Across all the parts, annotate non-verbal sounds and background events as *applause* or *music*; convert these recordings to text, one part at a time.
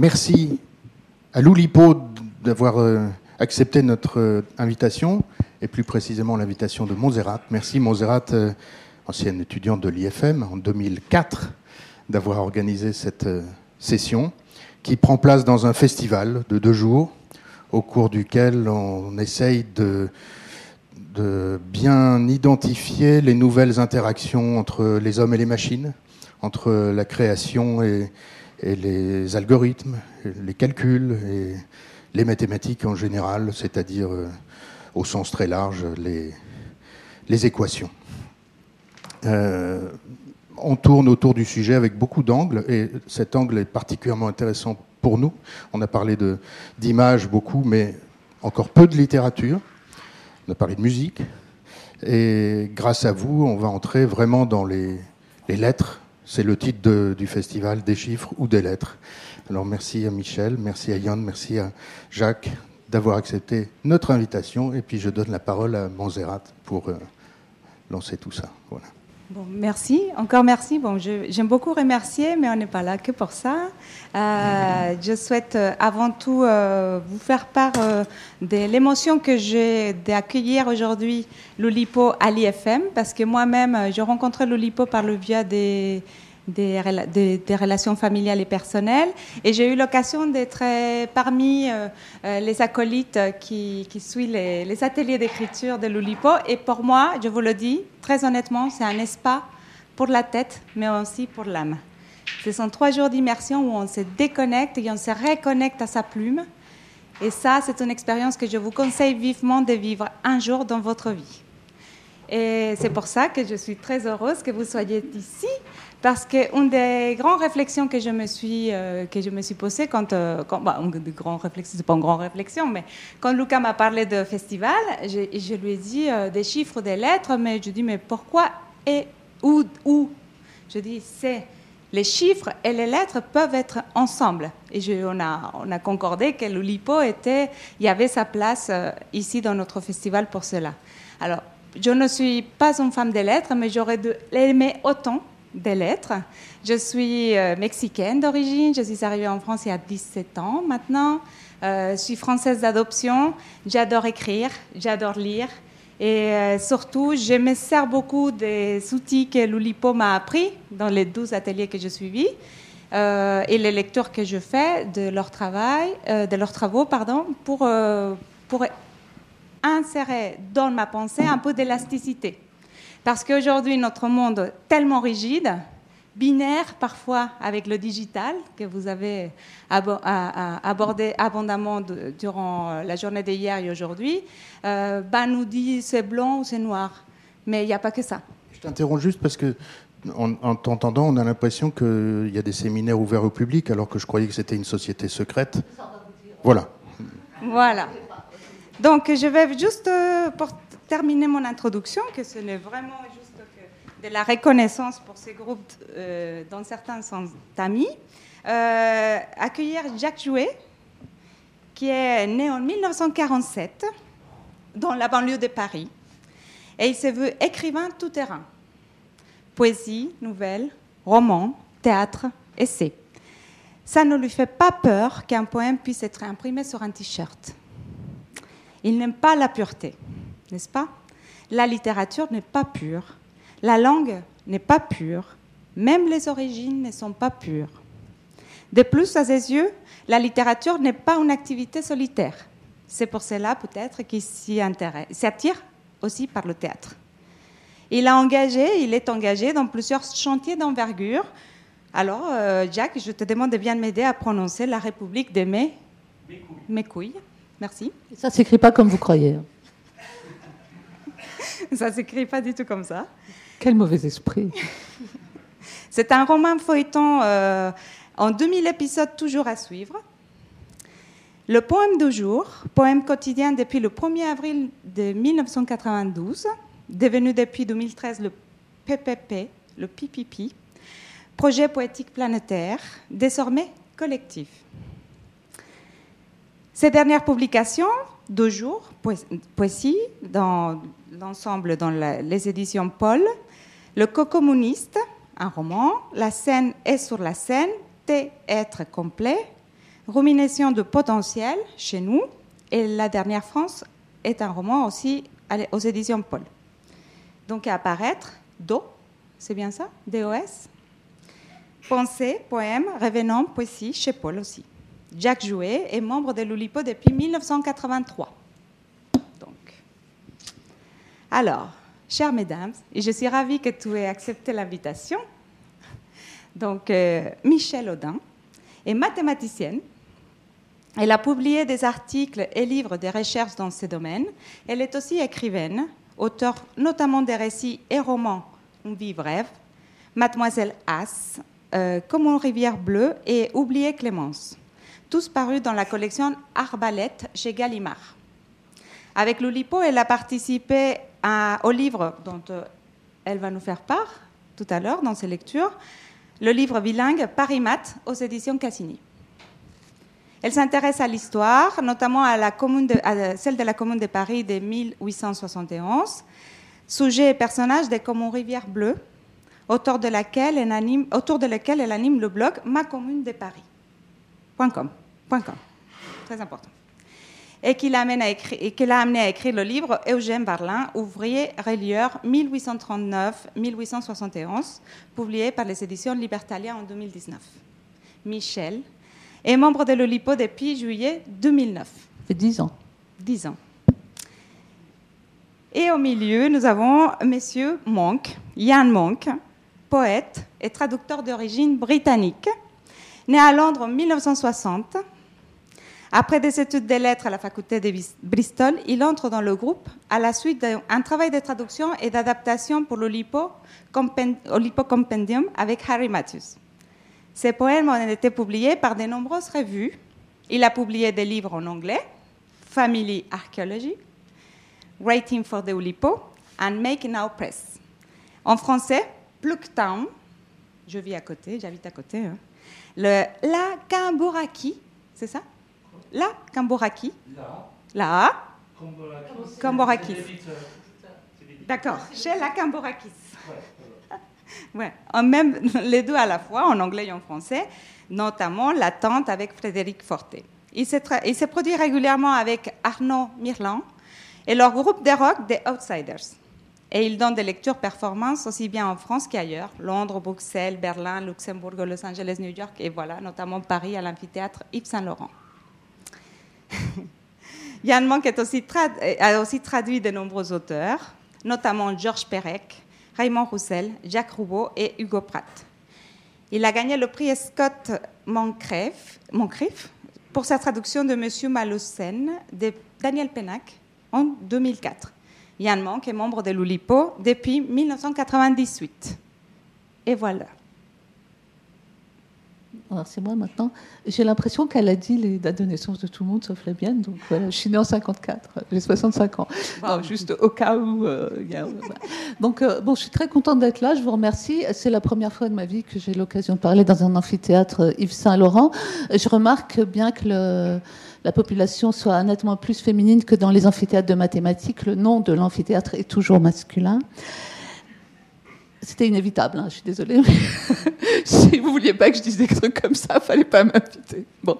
merci à Loulipo d'avoir euh, accepté notre euh, invitation, et plus précisément l'invitation de Montserrat. Merci Montserrat, euh, ancienne étudiante de l'IFM en 2004, d'avoir organisé cette session qui prend place dans un festival de deux jours au cours duquel on essaye de, de bien identifier les nouvelles interactions entre les hommes et les machines, entre la création et, et les algorithmes, les calculs et les mathématiques en général, c'est-à-dire euh, au sens très large les, équations. Euh, on tourne autour du sujet avec beaucoup d'angles et cet angle est particulièrement intéressant pour nous. On a parlé d'images beaucoup, mais encore peu de littérature. On a parlé de musique. Et grâce à vous, on va entrer vraiment dans les lettres c'est le titre du festival, des chiffres ou des lettres. Alors merci à Michel, merci à Yann, merci à Jacques d'avoir accepté notre invitation. Et puis je donne la parole à Monzerat pour euh, lancer tout ça. Voilà. Bon, merci, encore merci. Bon, j'aime beaucoup remercier, mais on n'est pas là que pour ça. Euh, je souhaite euh, avant tout vous faire part de l'émotion que j'ai d'accueillir aujourd'hui l'Olipo à l'IFM, parce que moi-même, j'ai rencontré l'Olipo par le biais des des, relations familiales et personnelles. Et j'ai eu l'occasion d'être parmi euh, euh, les acolytes qui, suivent les, ateliers d'écriture de l'Oulipo. Et pour moi, je vous le dis, très honnêtement, c'est un espace pour la tête, mais aussi pour l'âme. Ce sont trois jours d'immersion où on se déconnecte et on se reconnecte à sa plume. Et ça, c'est une expérience que je vous conseille vivement de vivre un jour dans votre vie. Et c'est pour ça que je suis très heureuse que vous soyez ici parce qu'une des grandes réflexions que je me suis, euh, que je me suis posée quand, euh, bah, une des grandes réflexions, c'est pas une grande réflexion, mais quand Lucas m'a parlé de festival, je, lui ai dit euh, des chiffres, des lettres, mais je dis mais pourquoi et où, où? Je dis c'est les chiffres et les lettres peuvent être ensemble. Et on, a, on a concordé que l'Oulipo était, il y avait sa place ici dans notre festival pour cela. Alors, je ne suis pas une femme des lettres, mais j'aurais aimé autant des lettres. Je suis euh, mexicaine d'origine, je suis arrivée en France il y a 17 ans maintenant. Euh, je suis française d'adoption, j'adore écrire, j'adore lire. Et euh, surtout, je me sers beaucoup des outils que l'Oulipo m'a appris dans les 12 ateliers que j'ai suivis et les lectures que je fais de de leurs travaux, pardon, pour, pour insérer dans ma pensée un peu d'élasticité. Parce qu'aujourd'hui, notre monde est tellement rigide, binaire parfois avec le digital, que vous avez abordé abondamment durant la journée d'hier et aujourd'hui, euh, bah, nous dit c'est blanc ou c'est noir. Mais il n'y a pas que ça. Je t'interromps juste parce que en, t'entendant, on a l'impression qu'il y a des séminaires ouverts au public, alors que je croyais que c'était une société secrète. Voilà. Voilà. Donc, je vais juste euh, terminer mon introduction, que ce n'est vraiment juste que de la reconnaissance pour ces groupes, euh, dans certains sens d'amis, euh, accueillir Jacques Jouet, qui est né en 1947 dans la banlieue de Paris. Et il se veut écrivain tout terrain. Poésie, nouvelles, romans, théâtre, essai. Ça ne lui fait pas peur qu'un poème puisse être imprimé sur un t-shirt. Il n'aime pas la pureté n'est-ce pas? La littérature n'est pas pure, la langue n'est pas pure, même les origines ne sont pas pures. De plus, à ses yeux, la littérature n'est pas une activité solitaire. C'est pour cela peut-être qu'il s'y s'attire aussi par le théâtre. Il a engagé, il est engagé dans plusieurs chantiers d'envergure. Alors, euh, Jack, je te demande de bien m'aider à prononcer la République des Mes, Mes couilles. Merci. Ça ne s'écrit pas comme vous croyez. *laughs* Ça s'écrit pas du tout comme ça. Quel mauvais esprit. *laughs* C'est un roman feuilleton euh, en 2000 épisodes toujours à suivre. Le poème du jour, poème quotidien depuis le 1er avril de 1992, devenu depuis 2013 le PPP, le PPP, projet poétique planétaire, désormais collectif. Ces dernières publications, deux jours, poésie, dans l'ensemble dans les éditions Paul, Le co-communiste, un roman, La scène est sur la scène, T être complet, Rumination de potentiel chez nous. Et La dernière France est un roman aussi aux éditions Paul. Donc à apparaître, Do, c'est bien ça? DOS Pensée, poème, revenant, poésie, chez Paul aussi. Jacques Jouet est membre de l'Oulipo depuis 1983. Alors, chères mesdames, je suis ravie que tu aies accepté l'invitation. Donc, euh, Michel Audin est mathématicienne. Elle a publié des articles et livres de recherche dans ce domaine. Elle est aussi écrivaine, auteur notamment des récits et romans Une vie brève, Mademoiselle As, euh, Comme une rivière bleue et Oublier Clémence, tous parus dans la collection Arbalète chez Gallimard. Avec l'Oulipo, elle a participé au livre dont euh, elle va nous faire part tout à l'heure dans ses lectures, le livre bilingue Paris Math aux éditions Cassini. Elle s'intéresse à l'histoire, notamment à, la commune celle de la Commune de Paris de 1871, sujet et personnage des Commons Rivière Bleue, autour de, laquelle elle anime, autour de laquelle elle anime le blog Ma Commune de Paris. Très important. Et qui l'a amené, à écrire le livre Eugène Barlin, ouvrier relieur 1839-1871, publié par les éditions Libertalia en 2019. Michel est membre de l'Olipo depuis juillet 2009. Ça fait 10 ans. 10 ans. Et au milieu, nous avons Monsieur Monk, Ian Monk, poète et traducteur d'origine britannique, né à Londres en 1960. Après des études des lettres à la faculté de Bristol, il entre dans le groupe à la suite d'un travail de traduction et d'adaptation pour l'Olipo Compendium avec Harry Matthews. Ses poèmes ont été publiés par de nombreuses revues. Il a publié des livres en anglais, Family Archaeology, Writing for the Oulipo and Make Now Press. En français, Town, je vis à côté, j'habite à côté. Hein. Le La Kamburaki, c'est ça? La Kamburaki. La. Kamburakis. D'accord, chez la Kamburakis. Ouais, *laughs* même *laughs* les deux à la fois, en anglais et en français, notamment La Tante avec Frédéric Forté. Il s'est produit régulièrement avec Arnaud Mirland et leur groupe de rock des Outsiders. Et il donne des lectures performances aussi bien en France qu'ailleurs, Londres, Bruxelles, Berlin, Luxembourg, Los Angeles, New York et voilà, notamment Paris à l'amphithéâtre Yves Saint-Laurent. Yann Monk aussi a aussi traduit de nombreux auteurs, notamment Georges Perec, Raymond Roussel, Jacques Roubaud et Hugo Pratt. Il a gagné le prix Scott Moncrief, pour sa traduction de Monsieur Maloussen de Daniel Pennac en 2004. Yann Monk est membre de l'Oulipo depuis 1998. Et voilà. Alors c'est moi maintenant. J'ai l'impression qu'elle a dit les dates de naissance de tout le monde, sauf la mienne. Donc voilà, je suis née en 54, j'ai 65 ans. juste au cas où. Euh, donc euh, bon, je suis très contente d'être là. Je vous remercie. C'est la première fois de ma vie que j'ai l'occasion de parler dans un amphithéâtre euh, Yves Saint Laurent. Je remarque bien que le, la population soit nettement plus féminine que dans les amphithéâtres de mathématiques. Le nom de l'amphithéâtre est toujours masculin. C'était inévitable, hein, je suis désolée. *laughs* si vous vouliez pas que je dise des trucs comme ça, fallait pas m'inviter. Bon.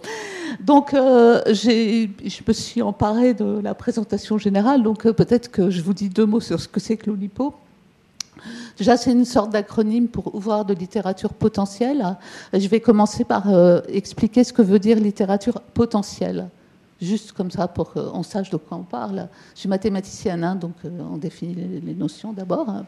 Donc, euh, je me suis emparée de la présentation générale, donc euh, peut-être que je vous dis deux mots sur ce que c'est que l'OLIPO. Déjà, c'est une sorte d'acronyme pour ouvrir de littérature potentielle. Je vais commencer par euh, expliquer ce que veut dire littérature potentielle. Juste comme ça pour qu'on sache de quoi on parle. Je suis mathématicienne, hein, donc on définit les notions d'abord.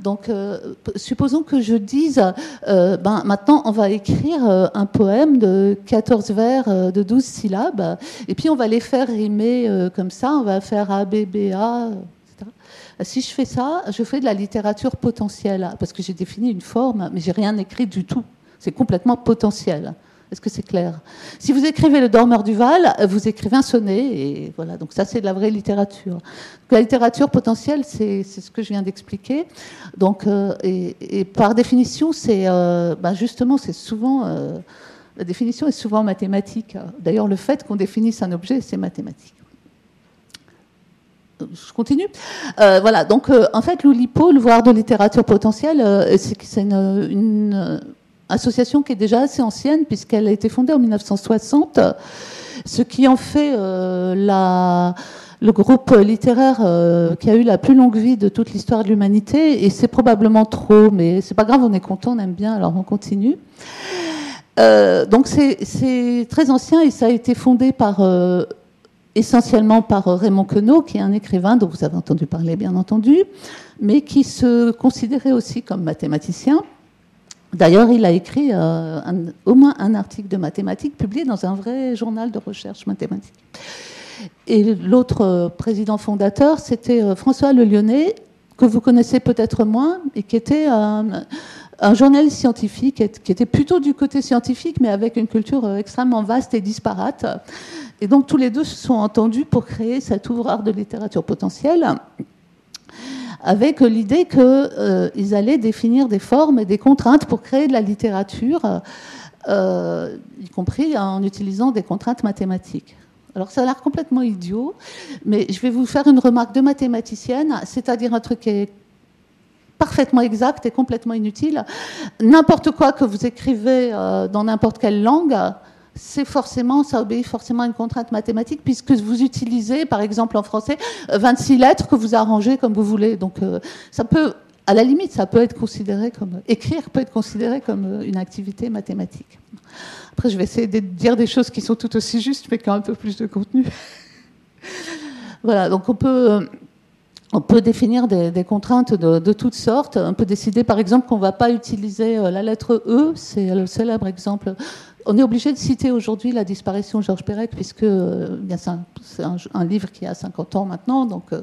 Donc, euh, supposons que je dise, euh, ben, maintenant, on va écrire euh, un poème de 14 vers de 12 syllabes, et puis on va les faire rimer comme ça, on va faire A, B, B, A, etc. Si je fais ça, je fais de la littérature potentielle, parce que j'ai défini une forme, mais j'ai rien écrit du tout. C'est complètement potentiel. Est-ce que c'est clair? Si vous écrivez Le Dormeur du Val, vous écrivez un sonnet, et voilà. Donc ça, c'est de la vraie littérature. la littérature potentielle, c'est ce que je viens d'expliquer. Donc, euh, et, par définition, c'est euh, bah, justement, c'est souvent euh, la définition est souvent mathématique. D'ailleurs, le fait qu'on définisse un objet, c'est mathématique. Je continue. voilà. Donc, en fait, l'Oulipo, le voir de littérature potentielle, c'est une, une association qui est déjà assez ancienne puisqu'elle a été fondée en 1960, ce qui en fait la le groupe littéraire euh, qui a eu la plus longue vie de toute l'histoire de l'humanité, et c'est probablement trop, mais c'est pas grave, on est content, on aime bien, alors on continue. Euh, donc c'est très ancien et ça a été fondé par euh, essentiellement par Raymond Queneau, qui est un écrivain dont vous avez entendu parler, bien entendu, mais qui se considérait aussi comme mathématicien. D'ailleurs, il a écrit au moins un article de mathématiques publié dans un vrai journal de recherche mathématique. Et l'autre euh, président fondateur, c'était euh, François Le Lyonnais, que vous connaissez peut-être moins, et qui était un, journaliste scientifique, qui était plutôt du côté scientifique, mais avec une culture euh, extrêmement vaste et disparate. Et donc tous les deux se sont entendus pour créer cet ouvrage de littérature potentielle, avec l'idée qu'ils allaient définir des formes et des contraintes pour créer de la littérature, y compris en utilisant des contraintes mathématiques. Alors ça a l'air complètement idiot, mais je vais vous faire une remarque de mathématicienne, c'est-à-dire un truc qui est parfaitement exact et complètement inutile. N'importe quoi que vous écrivez euh, dans n'importe quelle langue, c'est forcément, ça obéit forcément à une contrainte mathématique, puisque vous utilisez, par exemple en français, 26 lettres que vous arrangez comme vous voulez. Donc euh, ça peut, à la limite, ça peut être considéré comme écrire peut être considéré comme euh, une activité mathématique. Après, je vais essayer de dire des choses qui sont tout aussi justes, mais qui ont un peu plus de contenu. *laughs* voilà, donc on peut, on peut définir des, contraintes de, toutes sortes. On peut décider, par exemple, qu'on ne va pas utiliser euh, la lettre E, c'est le célèbre exemple on est obligé de citer aujourd'hui la disparition de Georges Perec, puisque euh, c'est un, livre qui a 50 ans maintenant, donc euh,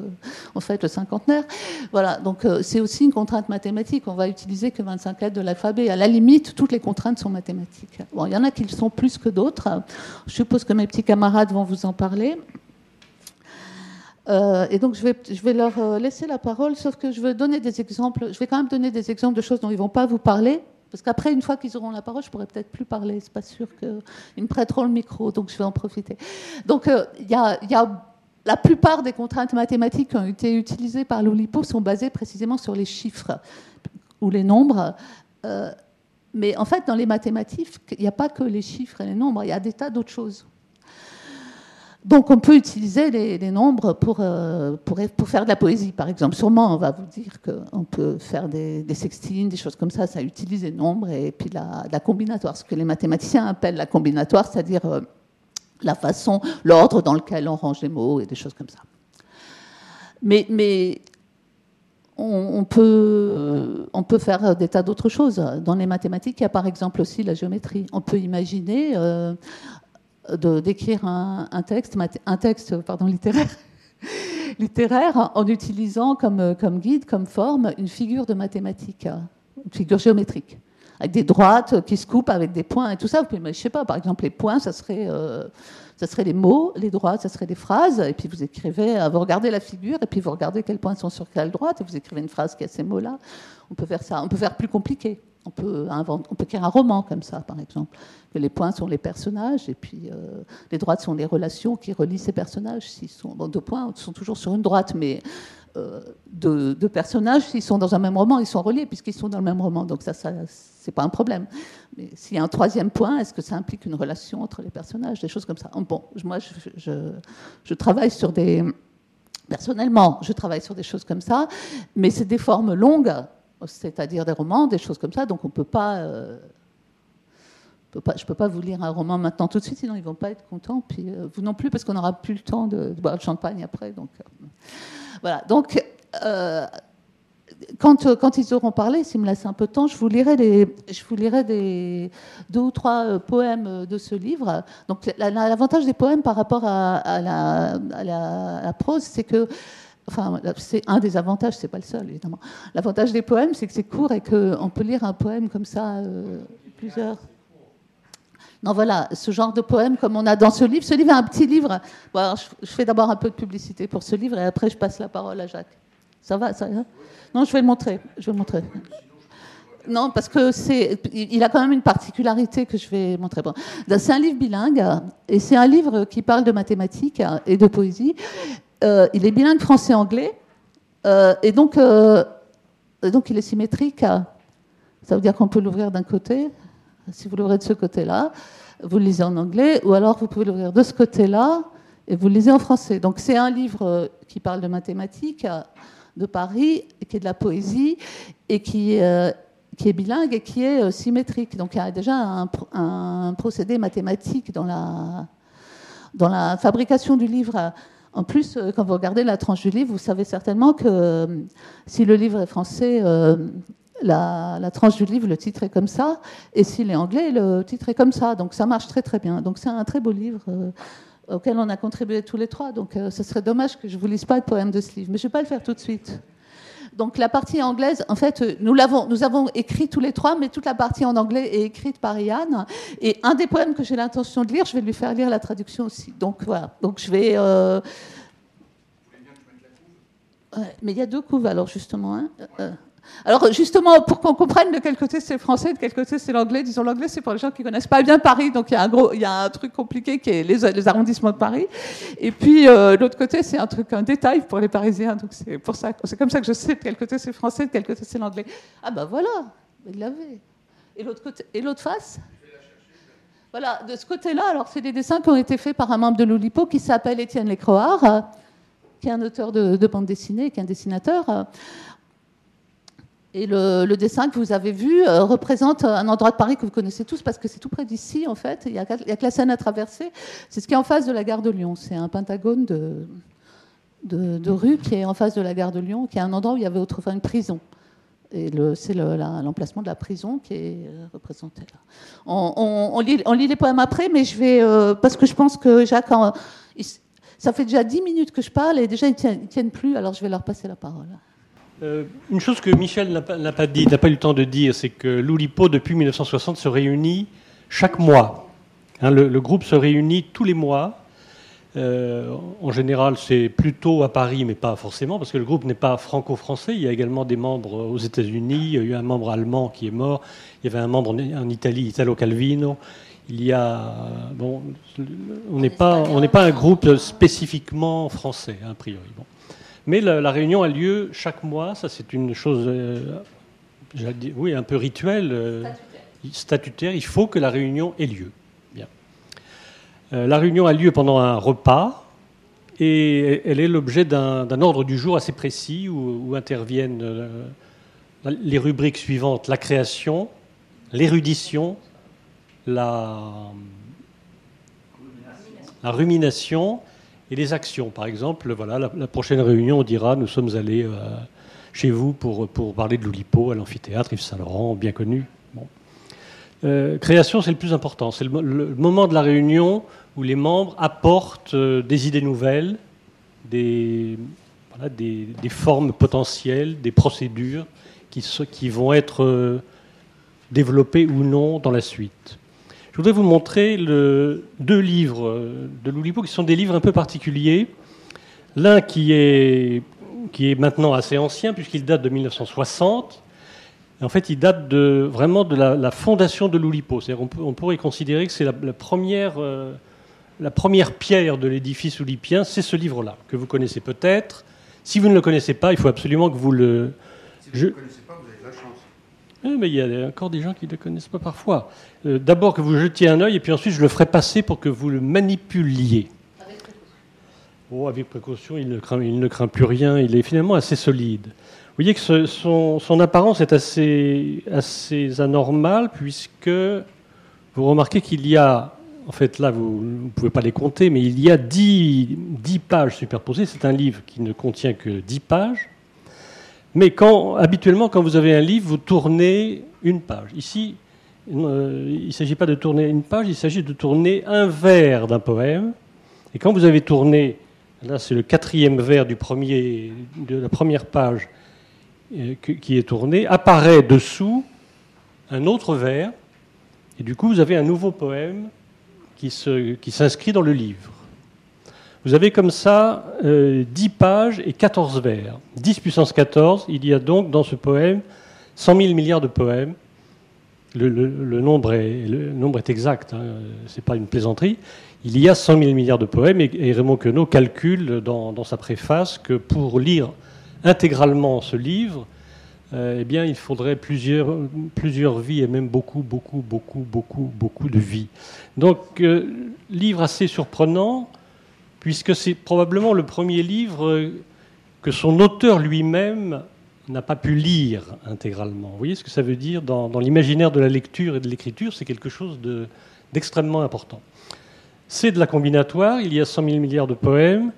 en fait le cinquantenaire. Voilà, donc euh, c'est aussi une contrainte mathématique. On va utiliser que 25 lettres de l'alphabet. À la limite, toutes les contraintes sont mathématiques. Bon, il y en a qui le sont plus que d'autres. Je suppose que mes petits camarades vont vous en parler. et donc, je vais, leur laisser la parole, sauf que je vais donner des exemples. Je vais quand même donner des exemples de choses dont ils ne vont pas vous parler, parce qu'après, une fois qu'ils auront la parole, je pourrais peut-être plus parler. C'est pas sûr qu'ils me prêteront le micro, donc je vais en profiter. Donc, euh, il y, la plupart des contraintes mathématiques qui ont été utilisées par l'Oulipo sont basées précisément sur les chiffres ou les nombres. Euh, mais en fait, dans les mathématiques, il n'y a pas que les chiffres et les nombres, il y a des tas d'autres choses. Donc on peut utiliser les, nombres pour, euh, pour, faire de la poésie, par exemple. Sûrement, on va vous dire qu'on peut faire des, sextines, des choses comme ça, ça utilise les nombres et puis la, la combinatoire, ce que les mathématiciens appellent la combinatoire, c'est-à-dire euh, la façon, l'ordre dans lequel on range les mots et des choses comme ça. Mais, mais on, peut, euh, on peut faire des tas d'autres choses. Dans les mathématiques, il y a par exemple aussi la géométrie. On peut imaginer d'écrire un, texte, un texte pardon, littéraire, *laughs* littéraire en utilisant comme, comme guide, comme forme, une figure de mathématiques, une figure géométrique, avec des droites qui se coupent avec des points et tout ça. Vous pouvez, je sais pas, par exemple, les points, ça serait, euh, ça serait les mots, les droites, ça serait des phrases, et puis vous écrivez, euh, vous regardez la figure, et puis vous regardez quels points sont sur quelle droite, et vous écrivez une phrase qui a ces mots-là. On peut faire ça, on peut faire plus compliqué. On peut, inventer, écrire un roman comme ça, par exemple. Que les points sont les personnages et puis euh, les droites sont les relations qui relient ces personnages. S'ils sont deux points, sont toujours sur une droite, mais euh, deux, personnages, s'ils sont dans un même roman, ils sont reliés puisqu'ils sont dans le même roman. Donc ça, ça c'est pas un problème. Mais s'il y a un troisième point, est-ce que ça implique une relation entre les personnages, des choses comme ça Bon, moi, je travaille sur des personnellement, je travaille sur des choses comme ça, mais c'est des formes longues c'est-à-dire des romans, des choses comme ça. Donc on peut pas, euh, peut pas, je peux pas vous lire un roman maintenant tout de suite, sinon ils vont pas être contents. Puis euh, vous non plus, parce qu'on n'aura plus le temps de, boire le champagne après. Donc euh, voilà. Donc quand, quand, ils auront parlé, s'ils me laissent un peu de temps, je vous lirai, je vous lirai des, deux ou trois poèmes de ce livre. Donc l'avantage des poèmes par rapport à la, prose, c'est que Enfin, c'est un des avantages, c'est pas le seul évidemment. L'avantage des poèmes, c'est que c'est court et qu'on peut lire un poème comme ça euh, plusieurs. Non, voilà, ce genre de poème comme on a dans ce livre. Ce livre est un petit livre. je, fais d'abord un peu de publicité pour ce livre et après je passe la parole à Jacques. Ça va, ça va? Non, je vais le montrer. Je vais le montrer. Non, parce que c'est, il a quand même une particularité que je vais montrer. Bon. C'est un livre bilingue et c'est un livre qui parle de mathématiques et de poésie. Euh, il est bilingue français-anglais, euh, et donc, euh, il est symétrique. Ça veut dire qu'on peut l'ouvrir d'un côté, Si vous l'ouvrez de ce côté-là, vous le lisez en anglais, ou alors vous pouvez l'ouvrir de ce côté-là et vous le lisez en français. Donc c'est un livre qui parle de mathématiques de Paris, qui est de la poésie et qui, euh, est bilingue et qui est euh, symétrique. Donc il y a déjà un, procédé mathématique dans la fabrication du livre. En plus, euh, quand vous regardez la tranche du livre, vous savez certainement que si le livre est français, la, la, tranche du livre, le titre est comme ça, et s'il est anglais, le titre est comme ça. Donc ça marche très très bien. Donc c'est un très beau livre auquel on a contribué tous les trois. Donc euh, ce serait dommage que je ne vous lise pas le poème de ce livre. Mais je ne vais pas le faire tout de suite. Donc la partie anglaise, en fait, euh, nous, l'avons, nous avons écrit tous les trois, mais toute la partie en anglais est écrite par Yann. Et un des poèmes que j'ai l'intention de lire, je vais lui faire lire la traduction aussi. Donc voilà. Donc je vais. Euh... mais il y a deux couves alors justement. Hein. Euh, alors justement, pour qu'on comprenne de quel côté c'est français, de quel côté c'est l'anglais, disons l'anglais c'est pour les gens qui connaissent pas bien Paris, donc il y a un gros, il y a un truc compliqué qui est les, arrondissements de Paris. Et puis euh, l'autre côté c'est un truc, un détail pour les Parisiens, donc c'est pour ça, c'est comme ça que je sais de quel côté c'est français, de quel côté c'est l'anglais. Ah ben voilà, il l'avait. Et l'autre côté, et l'autre face? Voilà, de ce côté-là, alors c'est des dessins qui ont été faits par un membre de l'Oulipo qui s'appelle Étienne Lécroard, qui est un auteur de, de bande dessinée, qui est un dessinateur. Et le, dessin que vous avez vu euh, représente un endroit de Paris que vous connaissez tous parce que c'est tout près d'ici en fait. Il n'y a, que la Seine à traverser. C'est ce qui est en face de la gare de Lyon. C'est un pentagone de, de, rue qui est en face de la gare de Lyon, qui est un endroit où il y avait autrefois une prison. Et c'est l'emplacement de la prison qui est euh, représenté là. On, lit, on, lit, les poèmes après, mais je vais. Euh, parce que je pense que Jacques. ça fait déjà dix minutes que je parle et déjà ils ne tiennent plus, alors je vais leur passer la parole. Euh, une chose que Michel n'a pas, dit, n'a pas eu le temps de dire, c'est que l'Oulipo, depuis 1960, se réunit chaque mois. Hein, le, groupe se réunit tous les mois. Euh, en général, c'est plutôt à Paris, mais pas forcément, parce que le groupe n'est pas franco-français. Il y a également des membres aux États-Unis. Il y a eu un membre allemand qui est mort. Il y avait un membre en, Italie, Italo Calvino. Il y a bon, on n'est pas pas un groupe spécifiquement français a priori. Bon. Mais la, réunion a lieu chaque mois, ça c'est une chose, euh, oui, un peu rituelle, euh, statutaire. Il faut que la réunion ait lieu. Bien. Euh, la réunion a lieu pendant un repas et elle est l'objet d'un ordre du jour assez précis où, interviennent les rubriques suivantes la création, l'érudition, la, la rumination et les actions. Par exemple, voilà, la, prochaine réunion, on dira nous sommes allés euh, chez vous pour, pour parler de l'Oulipo à l'amphithéâtre Yves Saint-Laurent, bien connu. Euh, création, c'est le plus important. C'est le, moment de la réunion où les membres apportent euh, des idées nouvelles, des, des, formes potentielles, des procédures qui, qui vont être développées ou non dans la suite. Je voudrais vous montrer le, deux livres de Loulipo qui sont des livres un peu particuliers. L'un qui est, qui est maintenant assez ancien puisqu'il date de 1960. En fait, il date de, vraiment de la, fondation de l'Oulipo. On, on, pourrait considérer que c'est la, première, euh, la première pierre de l'édifice oulipien, c'est ce livre-là, que vous connaissez peut-être. Si vous ne le connaissez pas, il faut absolument que vous le... Si vous ne le connaissez pas, vous avez de la chance. Oui, mais il y a encore des gens qui ne le connaissent pas parfois. Euh, d'abord que vous jetiez un œil et puis ensuite je le ferai passer pour que vous le manipuliez. Avec précaution. Oh, avec précaution, il ne, craint, il ne craint plus rien, il est finalement assez solide. Vous voyez que son, son, apparence est assez, assez anormale puisque vous remarquez qu'il y a, en fait là vous ne pouvez pas les compter, mais il y a 10, 10 pages superposées. C'est un livre qui ne contient que 10 pages. Mais habituellement, quand vous avez un livre, vous tournez une page. Ici, euh, il ne s'agit pas de tourner une page, il s'agit de tourner un vers d'un poème. Et quand vous avez tourné, là c'est le quatrième vers de la première page euh, qui est tourné, apparaît dessous un autre vers. Et du coup, vous avez un nouveau poème qui s'inscrit dans le livre. Vous avez comme ça euh, 10 pages et 14 vers. 10 puissance 14, il y a donc dans ce poème 100 000 milliards de poèmes le, nombre, est, exact, hein, ce n'est pas une plaisanterie. Il y a 100 000 milliards de poèmes et, Raymond Queneau calcule dans, sa préface que pour lire intégralement ce livre, euh, eh bien, il faudrait plusieurs, plusieurs vies et même beaucoup, beaucoup, beaucoup, beaucoup, beaucoup de vies. Donc, euh, livre assez surprenant, puisque c'est probablement le premier livre que son auteur lui-même n'a pas pu lire intégralement. Vous voyez ce que ça veut dire dans, l'imaginaire de la lecture et de l'écriture C'est quelque chose d'extrêmement important. C'est de la combinatoire, il y a 100 000 milliards de poèmes.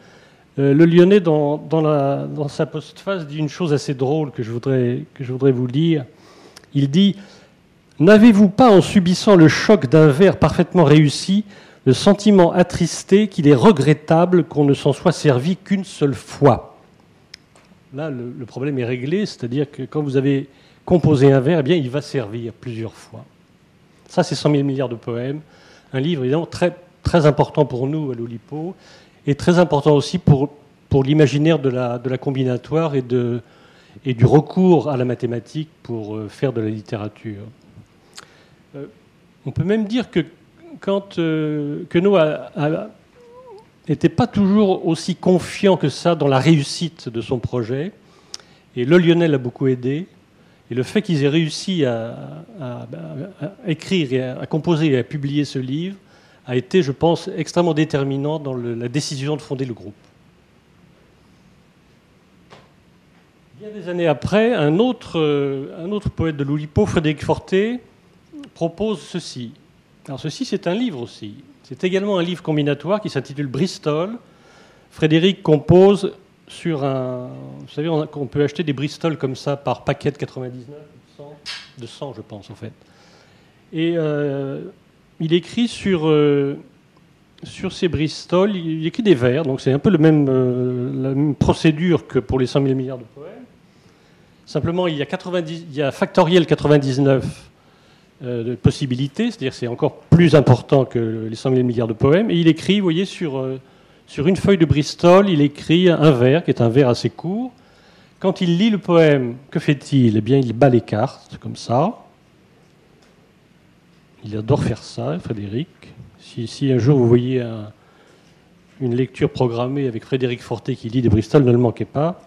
Euh, le Lyonnais, dans, dans sa postface, dit une chose assez drôle que je voudrais, que je voudrais vous lire. Il dit N'avez-vous pas, en subissant le choc d'un vers parfaitement réussi, le sentiment attristé qu'il est regrettable qu'on ne s'en soit servi qu'une seule fois Là, le, problème est réglé, c'est-à-dire que quand vous avez composé un vers, eh bien, il va servir plusieurs fois. Ça, c'est 100 000 milliards de poèmes. Un livre, évidemment, très, très important pour nous à l'Olipo, et très important aussi pour, pour l'imaginaire de la, de la combinatoire et, de, et du recours à la mathématique pour euh, faire de la littérature. Euh, on peut même dire que quand euh, que Noah n'était pas toujours aussi confiant que ça dans la réussite de son projet. Et le Lyonnais l'a beaucoup aidé. Et le fait qu'ils aient réussi à, écrire, à, composer et à publier ce livre a été, je pense, extrêmement déterminant dans la décision de fonder le groupe. Bien des années après, un autre, autre poète de l'Oulipo, Frédéric Forté, propose ceci. Alors ceci, c'est un livre aussi. C'est également un livre combinatoire qui s'intitule Bristol. Frédéric compose sur un. Vous savez, on, peut acheter des Bristol comme ça par paquet de 99, 100, de 100, je pense, en fait. Et euh, il écrit sur, euh, ces Bristol, il écrit des vers, donc c'est un peu le même, euh, la même procédure que pour les 100 000 milliards de poèmes. Simplement, il y a, 90, il y a factoriel 99 euh, de possibilités, c'est-à-dire c'est encore plus important que les 100 000 milliards de poèmes. Et il écrit, vous voyez, sur, euh, sur une feuille de Bristol, il écrit un vers, qui est un vers assez court. Quand il lit le poème, que fait-il? Eh bien, il bat les cartes, comme ça. Il adore faire ça, Frédéric. Si, si un jour vous voyez une lecture programmée avec Frédéric Forté qui lit des Bristol, ne le manquez pas.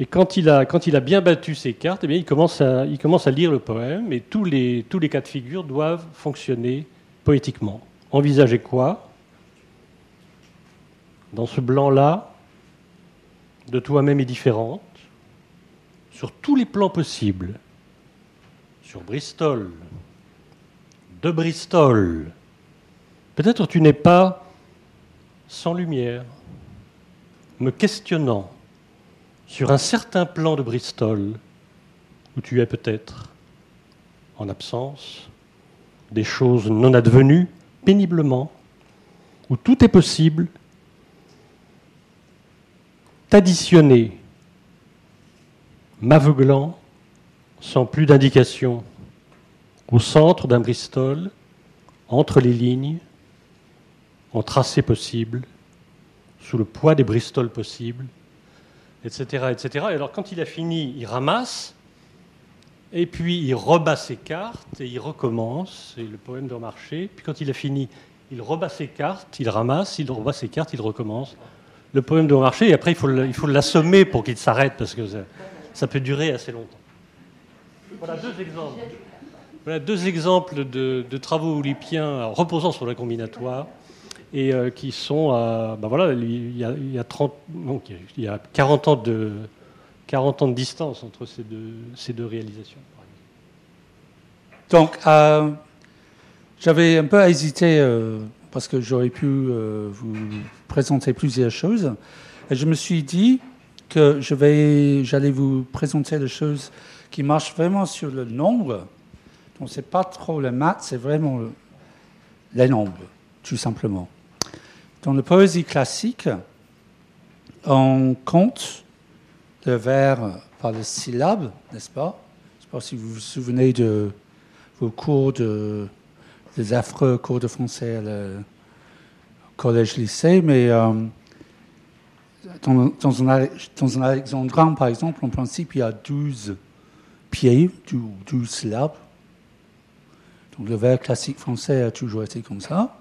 Et quand il, a, bien battu ses cartes, eh il, commence à, lire le poème et tous les, tous les cas de figure doivent fonctionner poétiquement. Envisagez quoi Dans ce blanc-là, de toi-même est différente, sur tous les plans possibles, sur Bristol, de Bristol. Peut-être tu n'es pas sans lumière, me questionnant sur un certain plan de Bristol, où tu es peut-être en absence, des choses non advenues, péniblement, où tout est possible, t'additionner, m'aveuglant, sans plus d'indication, au centre d'un Bristol, entre les lignes, en tracé possible, sous le poids des Bristol possibles, etc., etc. Et alors quand il a fini, il ramasse, et puis il rebat ses cartes, et il recommence, c'est le poème de marché. Puis quand il a fini, il rebat ses cartes, il ramasse, il rebat ses cartes, il recommence. Le poème de marché, et après il faut, l'assommer pour qu'il s'arrête, parce que ça, peut durer assez longtemps. Voilà deux exemples. Voilà deux exemples de, de travaux oulipiens reposant sur la combinatoire et euh, qui sont à. Ben voilà, il y, a, il y a 30, donc il y a 40 ans de, 40 ans de distance entre ces deux, ces deux réalisations. Donc, euh, j'avais un peu hésité euh, parce que j'aurais pu vous présenter plusieurs choses. Et je me suis dit que je vais, j'allais vous présenter des choses qui marchent vraiment sur le nombre. Donc, c'est pas trop le maths, c'est vraiment les nombres, tout simplement. Dans la poésie classique, on compte le vers par les syllabes, n'est-ce pas? Je ne sais pas si vous vous souvenez de vos cours de, des affreux cours de français au collège-lycée, mais euh, dans, un, dans un alexandrin, par exemple, en principe, il y a 12 pieds, 12 syllabes. Donc le vers classique français a toujours été comme ça.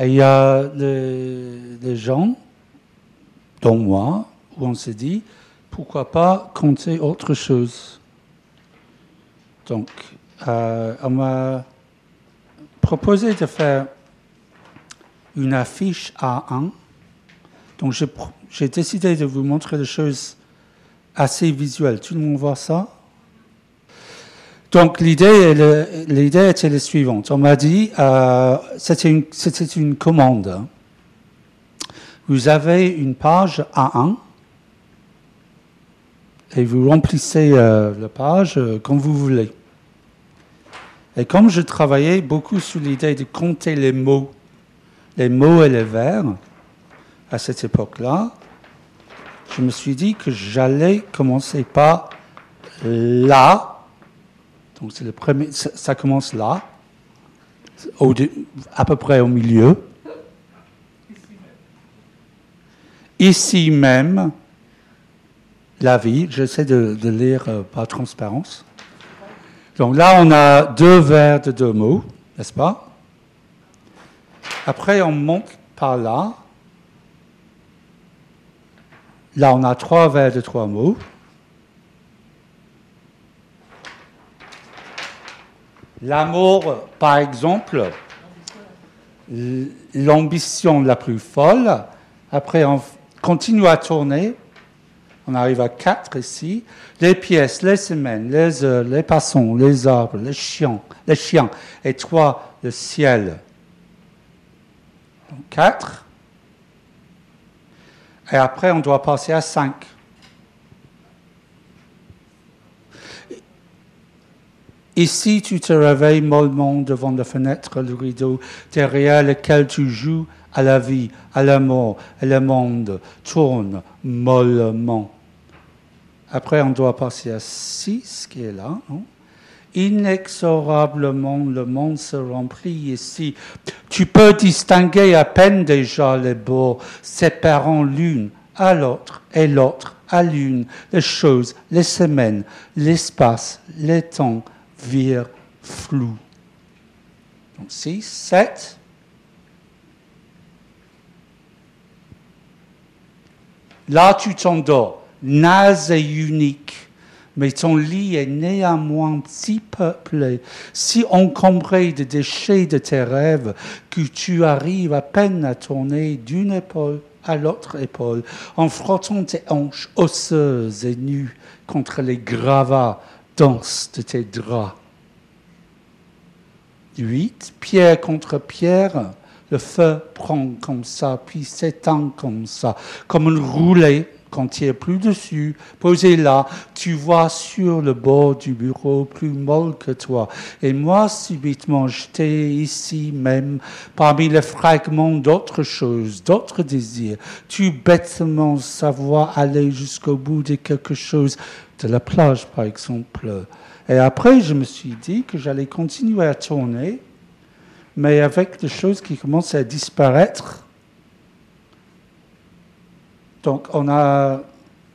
Et il y a des, gens, dont moi, où on se dit, pourquoi pas compter autre chose Donc, euh, on m'a proposé de faire une affiche A1. Donc, j'ai décidé de vous montrer des choses assez visuelles. Tout le monde voit ça? Donc l'idée, l'idée était la suivante. On m'a dit, euh, c'était une, commande. Vous avez une page A1 et vous remplissez euh, la page euh, comme vous voulez. Et comme je travaillais beaucoup sur l'idée de compter les mots, les mots et les verbes, à cette époque-là, je me suis dit que j'allais commencer par là. Donc c'est le premier, ça, commence là, à peu près au milieu. Ici même, la vie, j'essaie de, lire euh, par transparence. Donc là, on a deux vers de deux mots, n'est-ce pas? Après, on monte par là. Là, on a trois vers de trois mots. L'amour, par exemple, l'ambition la plus folle. Après, on continue à tourner. On arrive à quatre ici. Les pièces, les semaines, les heures, les passants, les arbres, les chiens, les chiens. Et trois, le ciel. Donc, quatre. Et après, on doit passer à cinq. Ici, tu te réveilles mollement devant la fenêtre, le rideau, derrière lequel tu joues à la vie, à la mort, et le monde tourne mollement. Après, on doit passer à 6, qui est là. Inexorablement, le monde se remplit ici. Tu peux distinguer à peine déjà les bords séparant l'une à l'autre et l'autre à l'une, les choses, les semaines, l'espace, les temps, vire flou. Donc 6, 7. Là, tu t'endors, naze et unique, mais ton lit est néanmoins si peuplé, si encombré de déchets de tes rêves, que tu arrives à peine à tourner d'une épaule à l'autre épaule, en frottant tes hanches osseuses et nues contre les gravats dense de tes draps. 8. Pierre contre pierre, le feu prend comme ça, puis s'étend comme ça, comme une roulée quand il a plus dessus, posé là, tu vois sur le bord du bureau plus molle que toi. Et moi, subitement, j'étais ici même, parmi les fragments d'autres choses, d'autres désirs. Tu bêtement savoir aller jusqu'au bout de quelque chose de la plage, par exemple. Et après, je me suis dit que j'allais continuer à tourner, mais avec des choses qui commencent à disparaître. Donc, on a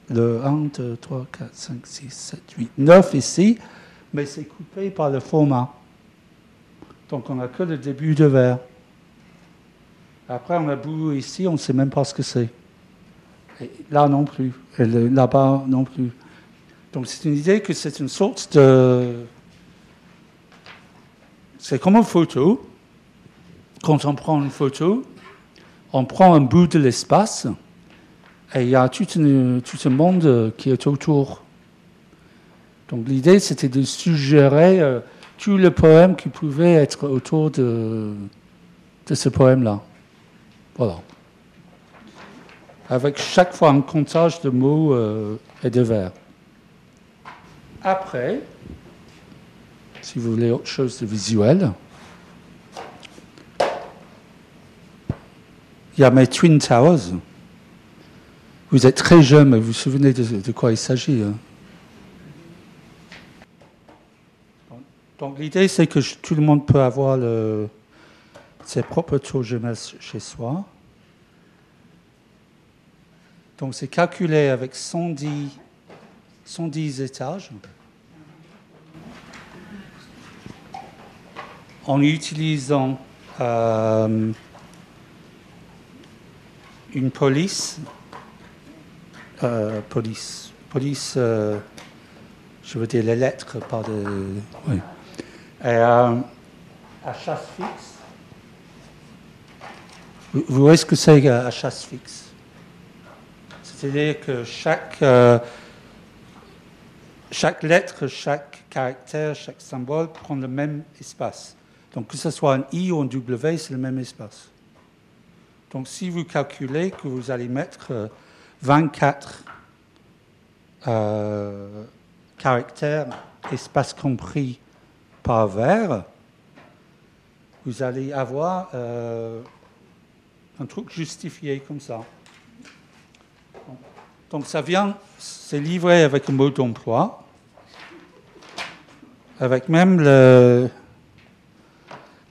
le 1, 2, 3, 4, 5, 6, 7, 8, 9 ici, mais c'est coupé par le format. Donc, on n'a que le début de vers. Après, on a bout ici, on ne sait même pas ce que c'est. là non plus. Et là-bas non plus. Donc c'est une idée que c'est une sorte de... C'est comme une photo. Quand on prend une photo, on prend un bout de l'espace et il y a tout, un monde qui est autour. Donc l'idée, c'était de suggérer euh, tout le poème qui pouvait être autour de, de ce poème-là. Voilà. Avec chaque fois un comptage de mots euh, et de vers. Après, si vous voulez autre chose de visuel, il y a mes Twin Towers. Vous êtes très jeune, mais vous vous souvenez de, quoi il s'agit. Donc l'idée, c'est que tout le monde peut avoir ses propres tours jeunesse chez soi. Donc c'est calculé avec 110, 110 étages. en utilisant euh, une police, euh, police, police, euh, je veux dire les lettres, pas de. Oui. Et, euh, à chasse fixe. Vous, vous voyez ce que c'est à chasse fixe? C'est-à-dire que chaque, euh, chaque lettre, chaque caractère, chaque symbole prend le même espace. Donc que ce soit un I ou un W, c'est le même espace. Donc si vous calculez que vous allez mettre euh, 24 euh, caractères, espace compris par vers, vous allez avoir euh, un truc justifié comme ça. Donc ça vient, c'est livré avec un mot d'emploi, avec même le,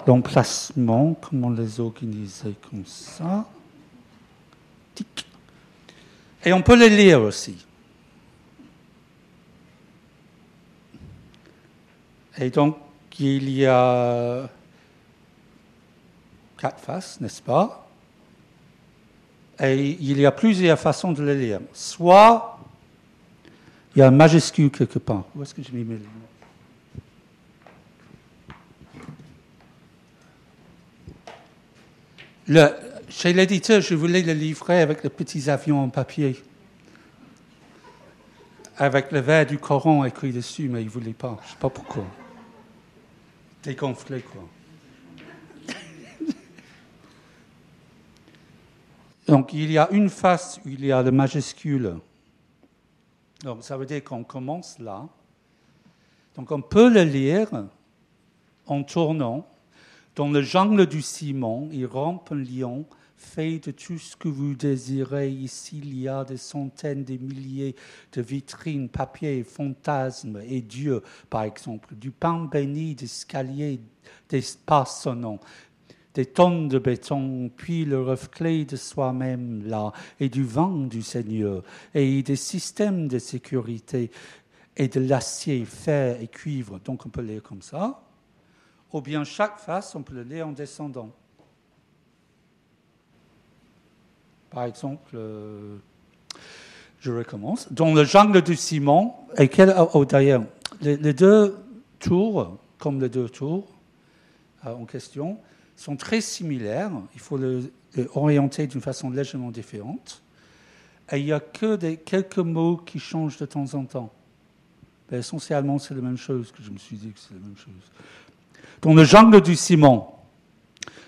l'emplacement, comment les organiser comme ça. Tic. Et on peut les lire aussi. Et donc, il y a quatre faces, n'est-ce pas? Et il y a plusieurs façons de les lire. Soit il y a un majuscule quelque part. Où est-ce que je mis mes Le, chez l'éditeur, je voulais le livrer avec les petits avions en papier. Avec le vers du Coran écrit dessus, mais il ne voulait pas. Je ne sais pas pourquoi. Dégonflé, quoi. *laughs* Donc, il y a une face où il y a le majuscule. Donc, ça veut dire qu'on commence là. Donc, on peut le lire en tournant. Dans le jungle du ciment, il rampe un lion, fait de tout ce que vous désirez. Ici, il y a des centaines, des milliers de vitrines, papier, fantasmes et Dieu, par exemple. Du pain béni, des escaliers, des pas sonnants, des tonnes de béton, puis le reflet de soi-même là, et du vent du Seigneur, et des systèmes de sécurité, et de l'acier, fer et cuivre. Donc on peut lire comme ça ou bien chaque face, on peut le lire en descendant. Par exemple, euh, je recommence. Dans le jungle du ciment, et quel, oh, les, les, deux tours, comme les deux tours euh, en question, sont très similaires. Il faut le, le orienter d'une façon légèrement différente. Et il n'y a que des, quelques mots qui changent de temps en temps. Essentiellement, c'est la même chose que je me suis dit que c'est la même chose dans le jungle du ciment,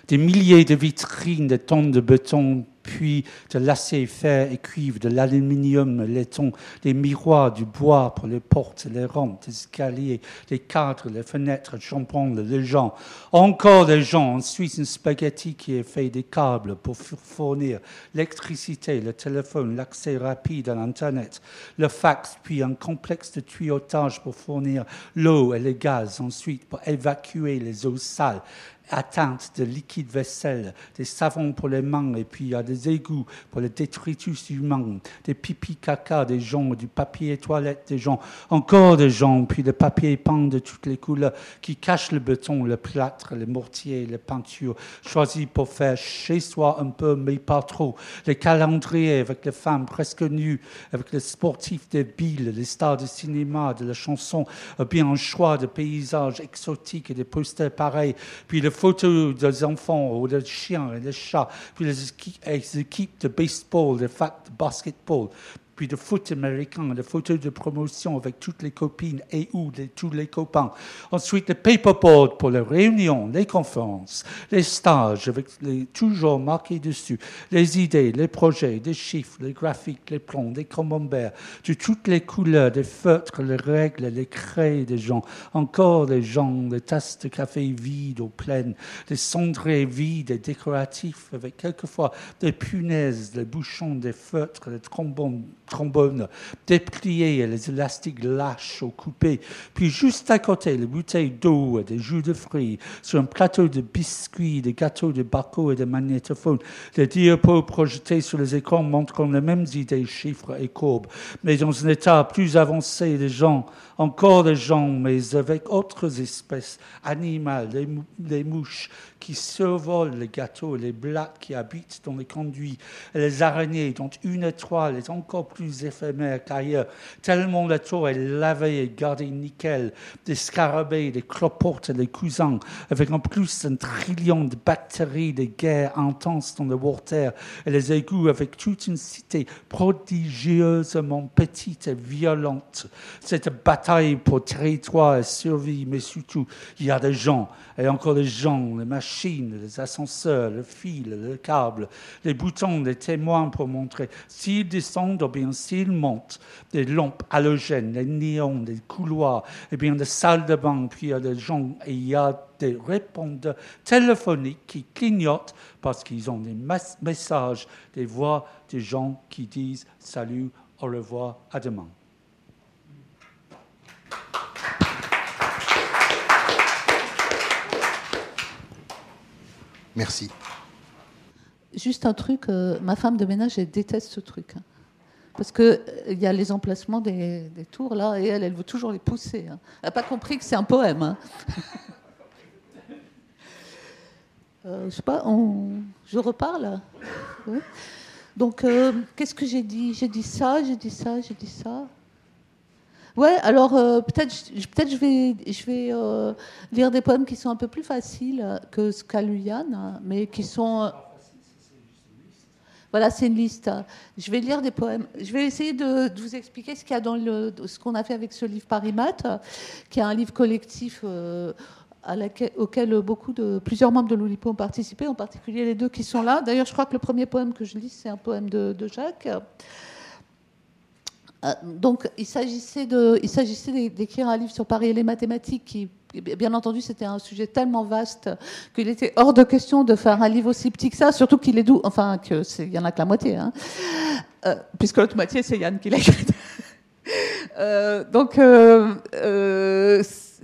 des milliers de vitrines, des tonnes de béton, puis de l'acier, fer et cuivre, de l'aluminium, laiton, des miroirs, du bois pour les portes, les rampes, les escaliers, les cadres, les fenêtres, le chambon, les gens. Encore des gens. Ensuite, un spaghetti qui est fait des câbles pour fournir l'électricité, le téléphone, l'accès rapide à l'Internet, le fax, puis un complexe de tuyautage pour fournir l'eau et le gaz. Ensuite, pour évacuer les eaux sales atteintes de liquide vaisselle, des savons pour les mains, et puis il y a des égouts pour les détritus humains, des pipis caca des gens, du papier toilette des gens, encore des gens, puis le papier peint de toutes les couleurs qui cachent le béton, le plâtre, les mortiers, les peintures, choisis pour faire chez soi un peu, mais pas trop. Les calendriers avec les femmes presque nues, avec les sportifs des billes, les stars de cinéma, de la chanson, bien un choix de paysages exotiques et des posters pareils, puis le photos des enfants ou des chiens et des chats, puis les équipes, de baseball, de basketball, puis de foot américain, des photos de promotion avec toutes les copines et ou les, tous les copains. Ensuite, le paperboard pour les réunions, les conférences, les stages, avec les, toujours marqués dessus, les idées, les projets, les chiffres, les graphiques, les plans, les camemberts, de toutes les couleurs, des feutres, les règles, les craies des gens, encore des gens, des tasses de café vides ou pleines, des cendriers vides et décoratifs, avec quelquefois des punaises, les bouchons, des feutres, des trombones trombones dépliés et les élastiques lâches ou coupés. Puis juste à côté, les bouteilles d'eau et des jus de fruits sur un plateau de biscuits, des gâteaux de barco et de magnétophones. Les diapos projetés sur les écrans montrent les mêmes idées, chiffres et courbes, mais dans un état plus avancé des gens, encore des gens, mais avec autres espèces animales, les, les mouches qui survolent les gâteaux, les blattes qui habitent dans les conduits, et les araignées dont une étoile est encore plus éphémère qu'ailleurs, tellement la tour est lavée et gardée nickel, des scarabées, des cloportes et des cousins, avec en plus un trillion de bactéries, des guerres intenses dans le water. Et les égouts, avec toute une cité prodigieusement petite et violente. Cette bataille pour territoire et survie, mais surtout, il y a des gens, et encore des gens, les machines, les ascenseurs, le fil, le câble, les boutons, les témoins pour montrer s'ils descendent ou bien s'ils montent, des lampes halogènes, les néons, des couloirs, et bien des salles de bain, puis il y a des gens, et il y a des répondeurs téléphoniques qui clignotent parce qu'ils ont des messages, des voix des gens qui disent salut, au revoir, à demain. Merci. Juste un truc, euh, ma femme de ménage, elle déteste ce truc. hein. Parce qu'il il y a les emplacements des, tours là, et elle, elle veut toujours les pousser. hein. Elle n'a pas compris que c'est un poème. hein. *laughs* Euh, je sais pas, je reparle. Donc, euh, qu'est-ce que j'ai dit? J'ai dit ça, j'ai dit ça, j'ai dit ça. Ouais, alors euh, peut-être peut-être je vais, je vais euh, lire des poèmes qui sont un peu plus faciles que ce qu'a lu Yann, hein, mais qui sont. euh, Voilà, c'est une liste. Je vais lire des poèmes. Je vais essayer de, vous expliquer ce qu'il y a dans le, ce qu'on a fait avec ce livre Paris Math, qui est un livre collectif auquel beaucoup de plusieurs membres de l'Oulipo ont participé, en particulier les deux qui sont là. D'ailleurs, je crois que le premier poème que je lis, c'est un poème de Jacques. Euh, Donc, il s'agissait d'écrire un livre sur Paris et les mathématiques qui, bien entendu, c'était un sujet tellement vaste qu'il était hors de question de faire un livre aussi petit que ça, surtout qu'il est doux, enfin, que c'est- il y en a que la moitié, hein. Euh, puisque l'autre moitié, c'est Yann qui l'a écrit. *laughs* Euh, donc,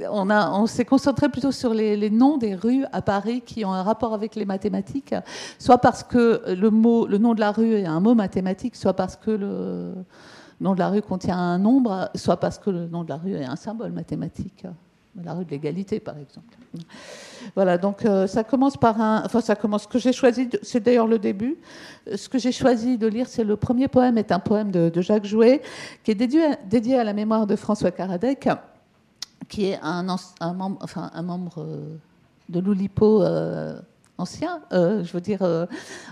on, s'est concentré plutôt sur les, noms des rues à Paris qui ont un rapport avec les mathématiques, soit parce que le, le nom de la rue est un mot mathématique, soit parce que le nom de la rue contient un nombre, soit parce que le nom de la rue est un symbole mathématique. La rue de l'égalité, par exemple. Voilà, donc euh, ça commence par un. Enfin, ça commence. Ce que j'ai choisi, c'est d'ailleurs le début. Ce que j'ai choisi de lire, c'est le premier poème, est un poème de, Jacques Jouet, qui est dédié à, la mémoire de François Karadec, qui est un membre, enfin, un membre euh, de l'Oulipo euh, ancien. euh, je veux dire. euh,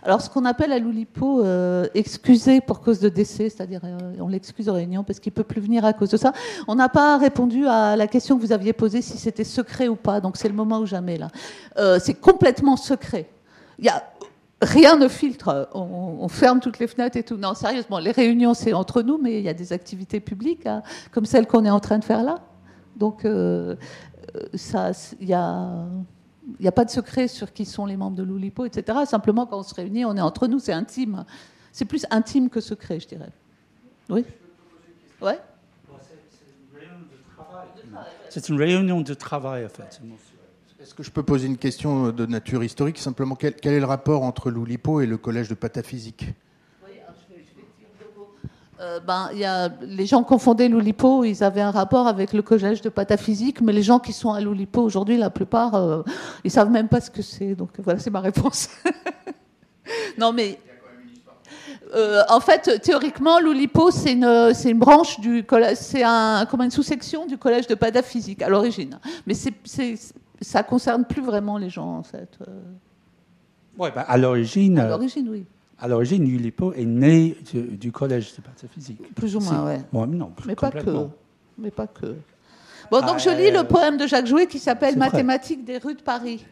alors, ce qu'on appelle à l'Oulipo euh, excusé pour cause de décès, c'est-à-dire on l'excuse aux réunions parce qu'il peut plus venir à cause de ça. On n'a pas répondu à la question que vous aviez posée si c'était secret ou pas. Donc, c'est le moment ou jamais là. C'est complètement secret. Rien ne filtre. On, ferme toutes les fenêtres et tout. Non, sérieusement, les réunions c'est entre nous, mais il y a des activités publiques hein, comme celle qu'on est en train de faire là. Donc, ça, il y a. Il n'y a pas de secret sur qui sont les membres de l'Oulipo, etc. Simplement, quand on se réunit, on est entre nous, c'est intime. C'est plus intime que secret, je dirais. Oui? Ouais C'est une réunion de travail, en fait. Est-ce que je peux poser une question de nature historique? Simplement, quel, quel est le rapport entre l'Oulipo et le collège de pataphysique? Euh, ben, y a, les gens confondaient l'Oulipo, ils avaient un rapport avec le collège de pataphysique, mais les gens qui sont à l'Oulipo aujourd'hui, la plupart, euh, ils savent même pas ce que c'est. Donc voilà, c'est ma réponse. *laughs* non, mais euh, en fait, théoriquement, l'Oulipo, c'est une, branche du collège, c'est un, comme une sous-section du collège de pataphysique à l'origine. Mais c'est, ça concerne plus vraiment les gens, en fait. Euh, Ouais, ben, à l'origine, à l'origine, oui. À l'origine, Ulipo est né du, du collège de pataphysique. Plus ou moins. Ouais, mais non, Mais pas que. Mais pas que. Bon, donc Ah, je lis euh, le poème de Jacques Jouet qui s'appelle. Mathématiques des rues de Paris.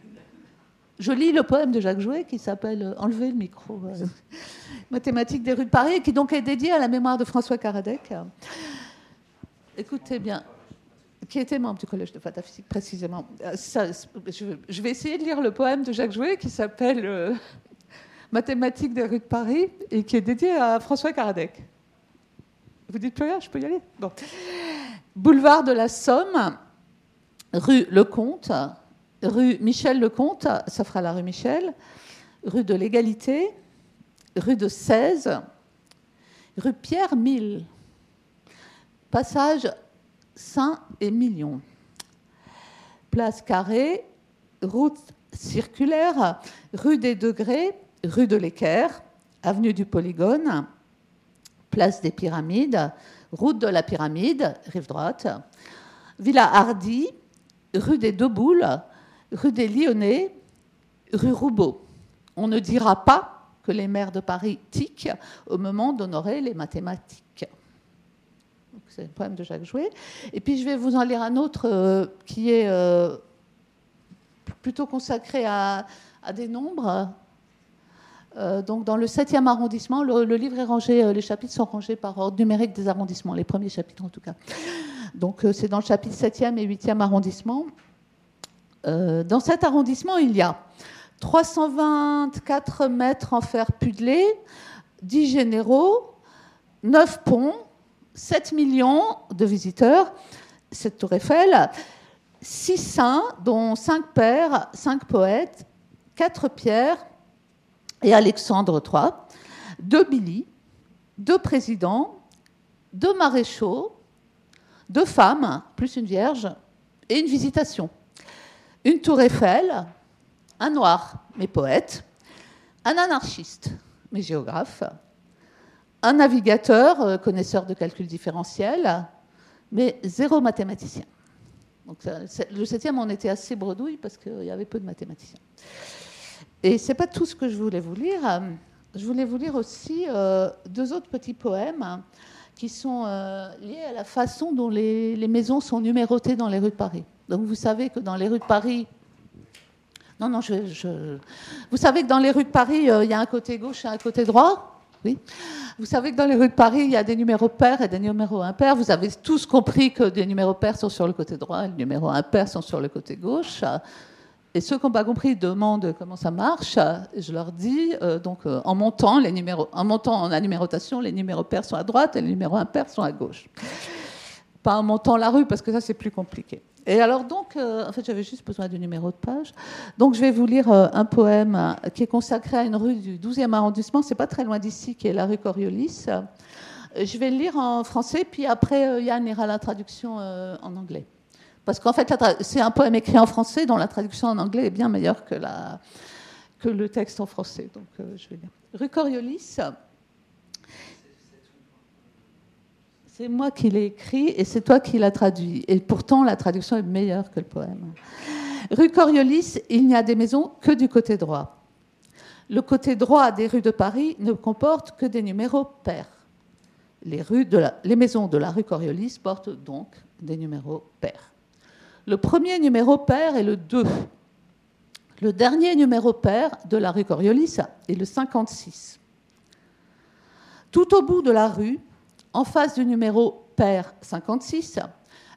Je lis le poème de Jacques Jouet qui s'appelle euh, Enlevez le micro. euh, *laughs* Mathématiques des rues de Paris et qui donc est dédié à la mémoire de François Karadec. Écoutez bien. Qui était membre du collège de pataphysique précisément. Euh, ça, je, je vais essayer de lire le poème de Jacques Jouet qui s'appelle euh, Mathématiques des rues de Paris et qui est dédié à François Karadec. Vous dites plus rien, je peux y aller. Boulevard de la Somme, rue Lecomte, rue Michel Lecomte, ça fera la rue Michel, rue de l'Égalité, rue de 16, rue Pierre Mille, passage Saint-Émilion, place Carré, route circulaire, rue des Degrés, rue de l'Équerre, avenue du Polygone, place des Pyramides, route de la Pyramide, rive droite, Villa Hardy, rue des Deux Boules, rue des Lyonnais, rue Roubaud. On ne dira pas que les maires de Paris tiquent au moment d'honorer les mathématiques. C'est le poème de Jacques Jouet. Et puis je vais vous en lire un autre euh, qui est euh, plutôt consacré à, des nombres. Euh, donc dans le 7e arrondissement, le, livre est rangé, les chapitres sont rangés par ordre numérique des arrondissements, les premiers chapitres en tout cas. Donc c'est dans le chapitre 7e et 8e arrondissement. dans cet arrondissement, il y a 324 mètres en fer pudelé, 10 généraux, 9 ponts, 7 millions de visiteurs, cette tour Eiffel, 6 saints, dont 5 pères, 5 poètes, 4 pierres et Alexandre III, 2 Billy, 2 présidents, 2 maréchaux, 2 femmes, plus une vierge, et une visitation. Une tour Eiffel, un noir, mais poète, un anarchiste, mais géographe, un navigateur, euh, connaisseur de calcul différentiel, mais zéro mathématicien. Le septième, on était assez bredouille parce qu'il y avait peu de mathématiciens. Et ce n'est pas tout ce que je voulais vous lire. Je voulais vous lire aussi euh, deux autres petits poèmes qui sont euh, liés à la façon dont les, les, maisons sont numérotées dans les rues de Paris. Donc vous savez que dans les rues de Paris, non, non, je, Vous savez que dans les rues de Paris, euh, il y a un côté gauche et un côté droit? Oui. Vous savez que dans les rues de Paris, il y a des numéros pairs et des numéros impairs. Vous avez tous compris que des numéros pairs sont sur le côté droit et les numéros impairs sont sur le côté gauche. Et ceux qui n'ont pas compris demandent comment ça marche. Je leur dis, euh, donc, euh, en, montant en montant la numérotation, les numéros pairs sont à droite et les numéros impairs sont à gauche. Pas en montant la rue, parce que ça, c'est plus compliqué. Et alors donc, euh, en fait, j'avais juste besoin du numéro de page. Donc, je vais vous lire un poème qui est consacré à une rue du 12e arrondissement. C'est pas très loin d'ici, qui est la rue Coriolis. Je vais le lire en français, puis après, Yann lira la traduction en anglais. Parce qu'en fait, c'est un poème écrit en français dont la traduction en anglais est bien meilleure que, le texte en français. Donc, je vais lire. Rue Coriolis. C'est moi qui l'ai écrit et c'est toi qui l'as traduit. Et pourtant, la traduction est meilleure que le poème. Rue Coriolis, il n'y a des maisons que du côté droit. Le côté droit des rues de Paris ne comporte que des numéros pairs. Les maisons de la rue Coriolis portent donc des numéros pairs. Le premier numéro pair est le 2. Le dernier numéro pair de la rue Coriolis est le 56. Tout au bout de la rue, en face du numéro pair 56,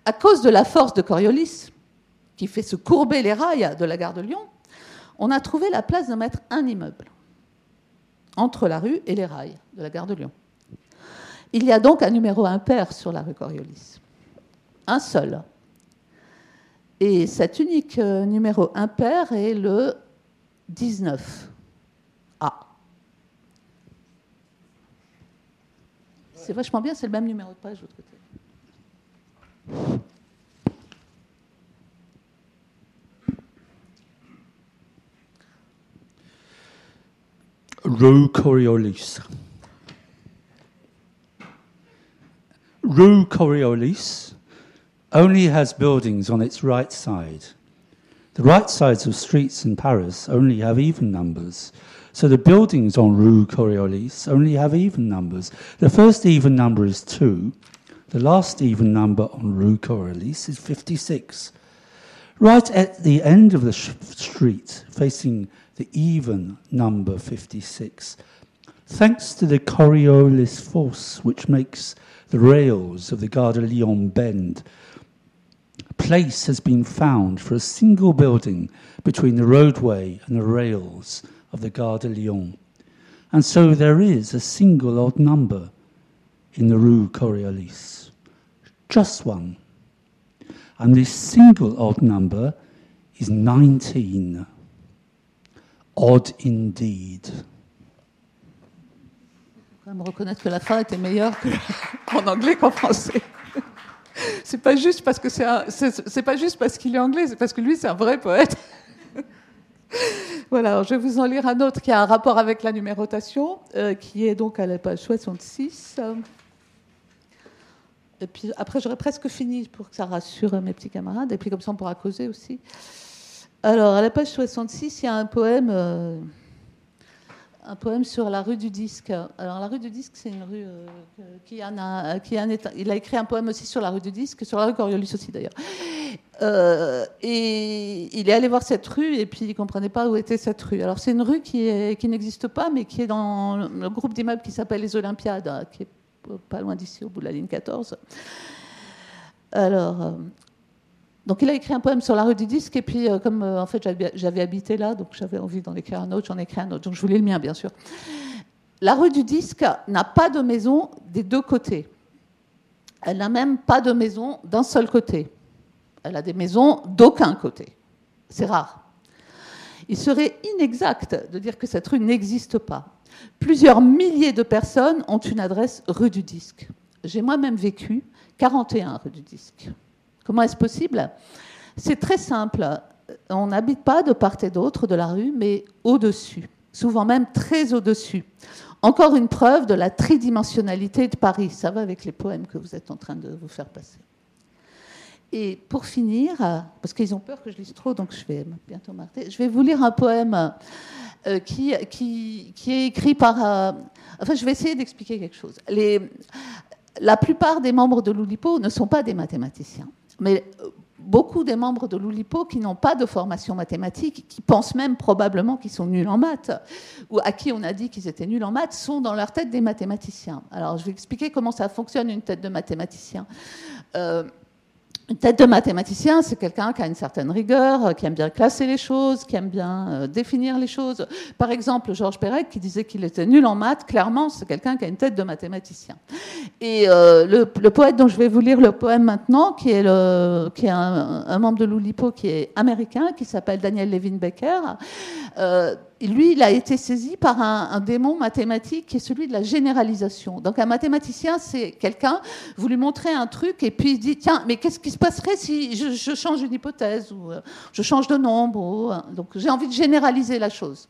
à cause de la force de Coriolis, qui fait se courber les rails de la gare de Lyon, on a trouvé la place de mettre un immeuble entre la rue et les rails de la gare de Lyon. Il y a donc un numéro impair sur la rue Coriolis. Un seul. Et cet unique euh, numéro impair est le 19. C'est vachement bien, c'est le même numéro de page de l'autre côté. Rue Coriolis. Rue Coriolis only has buildings on its right side. The right sides of streets in Paris only have even numbers. So the buildings on Rue Coriolis only have even numbers. The first even number is 2. The last even number on Rue Coriolis is 56. Right at the end of the street, facing the even number 56, thanks to the Coriolis force which makes the rails of the Gare de Lyon bend, place has been found for a single building between the roadway and the rails of the Gare de Lyon. And so there is a single odd number in the Rue Coriolis. Just one. And this single odd number is 19. Odd indeed. Je me reconnaître que la fin était meilleure *laughs* en anglais qu'en français. *laughs* C'est pas juste parce que c'est, c'est pas juste parce qu'il est anglais, c'est parce que lui c'est un vrai poète. *laughs* voilà, je vais vous en lire un autre qui a un rapport avec la numérotation, euh, qui est donc à la page 66. Et puis après, j'aurais presque fini pour que ça rassure mes petits camarades, et puis comme ça, on pourra causer aussi. Alors, à la page 66, il y a un poème. Euh, un poème sur la rue du disque. Alors la rue du disque, c'est une rue euh, qui, en a, qui a Il a écrit un poème aussi sur la rue du disque, sur la rue Coriolis aussi d'ailleurs. Euh, et il est allé voir cette rue et puis il comprenait pas où était cette rue. Alors c'est une rue qui, est, qui n'existe pas, mais qui est dans le groupe d'immeubles qui s'appelle les Olympiades, qui est pas loin d'ici, au bout de la ligne 14. Alors, euh, donc il a écrit un poème sur la rue du disque, et puis euh, comme euh, en fait j'avais habité là, donc j'avais envie d'en écrire un autre, j'en ai écrit un autre, donc je voulais le mien bien sûr. La rue du disque n'a pas de maison des deux côtés. Elle n'a même pas de maison d'un seul côté. Elle a des maisons d'aucun côté. C'est rare. Il serait inexact de dire que cette rue n'existe pas. Plusieurs milliers de personnes ont une adresse rue du disque. J'ai moi-même vécu 41 rue du disque. Comment est-ce possible? C'est très simple. On n'habite pas de part et d'autre de la rue, mais au-dessus, souvent même très au-dessus. Encore une preuve de la tridimensionnalité de Paris. Ça va avec les poèmes que vous êtes en train de vous faire passer. Et pour finir, parce qu'ils ont peur que je lise trop, donc je vais bientôt m'arrêter, je vais vous lire un poème euh, qui, est écrit par... Euh, enfin, je vais essayer d'expliquer quelque chose. La plupart des membres de l'Oulipo ne sont pas des mathématiciens mais euh, beaucoup des membres de l'Oulipo qui n'ont pas de formation mathématique, qui pensent même probablement qu'ils sont nuls en maths, ou à qui on a dit qu'ils étaient nuls en maths, sont dans leur tête des mathématiciens. Alors je vais expliquer comment ça fonctionne une tête de mathématicien. Euh, une tête de mathématicien, c'est quelqu'un qui a une certaine rigueur, euh, qui aime bien classer les choses, qui aime bien euh, définir les choses. Par exemple, Georges Perec, qui disait qu'il était nul en maths, clairement, c'est quelqu'un qui a une tête de mathématicien. Et euh, le, poète dont je vais vous lire le poème maintenant, qui est, un, membre de l'Oulipo, qui est américain, qui s'appelle Daniel Levin Becker, lui, il a été saisi par un, démon mathématique qui est celui de la généralisation. Donc un mathématicien, c'est quelqu'un, vous lui montrez un truc et puis il dit, tiens, mais qu'est-ce qui se passerait si je, change une hypothèse ou euh, je change de nombre euh, Donc j'ai envie de généraliser la chose.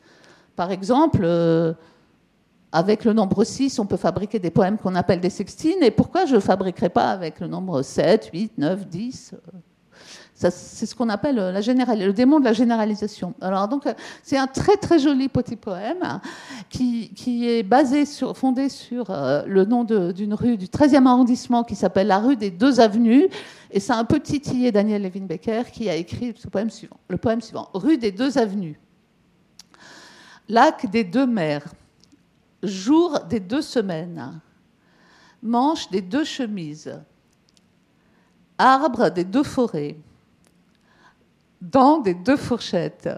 Par exemple, euh, avec le nombre 6, on peut fabriquer des poèmes qu'on appelle des sextines. Et pourquoi je ne fabriquerais pas avec le nombre 7, 8, 9, 10 c'est ce qu'on appelle euh, le démon de la généralisation. Alors donc euh, c'est un très très joli petit poème qui, est basé sur, fondé sur euh, le nom d'une rue du 13e arrondissement qui s'appelle la rue des deux avenues. Et c'est un petit titillé Daniel Levin Becker qui a écrit le poème suivant. Rue des deux avenues. Lac des deux mers. Jour des deux semaines. Manche des deux chemises. Arbre des deux forêts dans des deux fourchettes,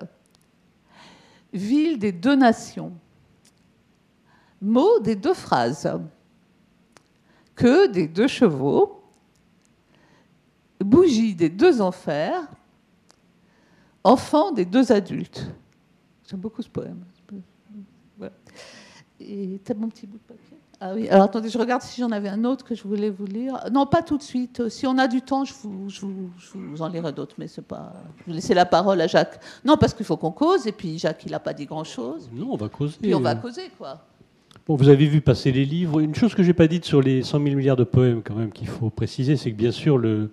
ville des deux nations, mot des deux phrases, que des deux chevaux, bougie des deux enfers, enfant des deux adultes. J'aime beaucoup ce poème. Et t'as mon petit bout de papier? Ah oui, alors attendez, je regarde si j'en avais un autre que je voulais vous lire. Non, pas tout de suite. Si on a du temps, je vous, je vous, en lirai d'autres, mais c'est pas. Je vais laisser la parole à Jacques. Non, parce qu'il faut qu'on cause, et puis Jacques, il n'a pas dit grand-chose. Non, on va causer. Puis on va causer, quoi. Bon, vous avez vu passer les livres. Une chose que j'ai pas dite sur les 100 000 milliards de poèmes, quand même, qu'il faut préciser, c'est que bien sûr, le,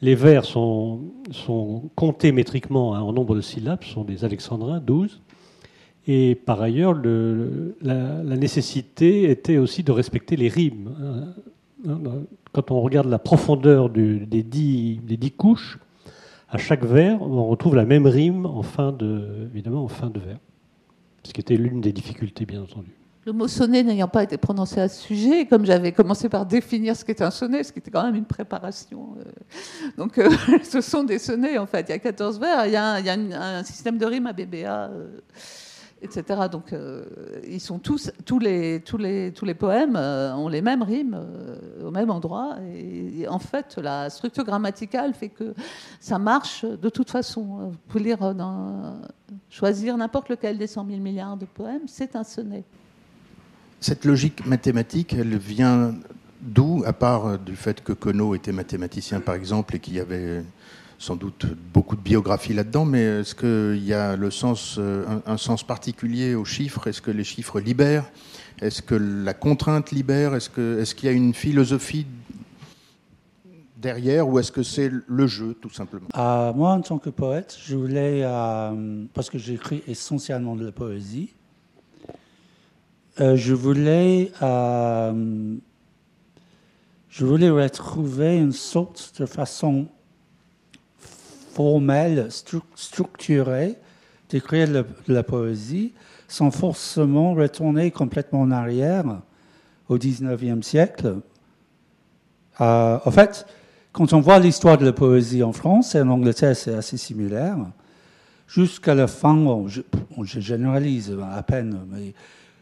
les vers sont, sont comptés métriquement hein, en nombre de syllabes, ce sont des alexandrins, 12. Et par ailleurs, la, nécessité était aussi de respecter les rimes. Hein, quand on regarde la profondeur des, dix, couches, à chaque vers, on retrouve la même rime en fin de, évidemment en fin de vers. Ce qui était l'une des difficultés, bien entendu. Le mot sonnet n'ayant pas été prononcé à ce sujet, comme j'avais commencé par définir ce qu'était un sonnet, ce qui était quand même une préparation. Euh, donc, euh, *laughs* ce sont des sonnets, en fait. Il y a 14 vers, il y a un, système de rime à BBA etc. Donc, euh, ils sont tous, tous les, tous les, tous les poèmes euh, ont les mêmes rimes euh, au même endroit. Et, en fait, la structure grammaticale fait que ça marche de toute façon. Vous pouvez lire choisir n'importe lequel des 100 000 milliards de poèmes, c'est un sonnet. Cette logique mathématique, elle vient d'où, à part du fait que Conneau était mathématicien, par exemple, et qu'il y avait sans doute beaucoup de biographie là-dedans, mais est-ce qu'il y a le sens, un, un, sens particulier aux chiffres? Est-ce que les chiffres libèrent? Est-ce que la contrainte libère? Est-ce qu'il est qu'il y a une philosophie derrière ou est-ce que c'est le jeu tout simplement? Euh, Moi, en tant que poète, je voulais, euh, parce que j'écris essentiellement de la poésie, euh, je voulais, je voulais retrouver une sorte de façon formelle, structurée d'écrire de la poésie sans forcément retourner complètement en arrière au 19e siècle. en fait, quand on voit l'histoire de la poésie en France et en Angleterre, c'est assez similaire. Jusqu'à la fin, je, généralise à peine, mais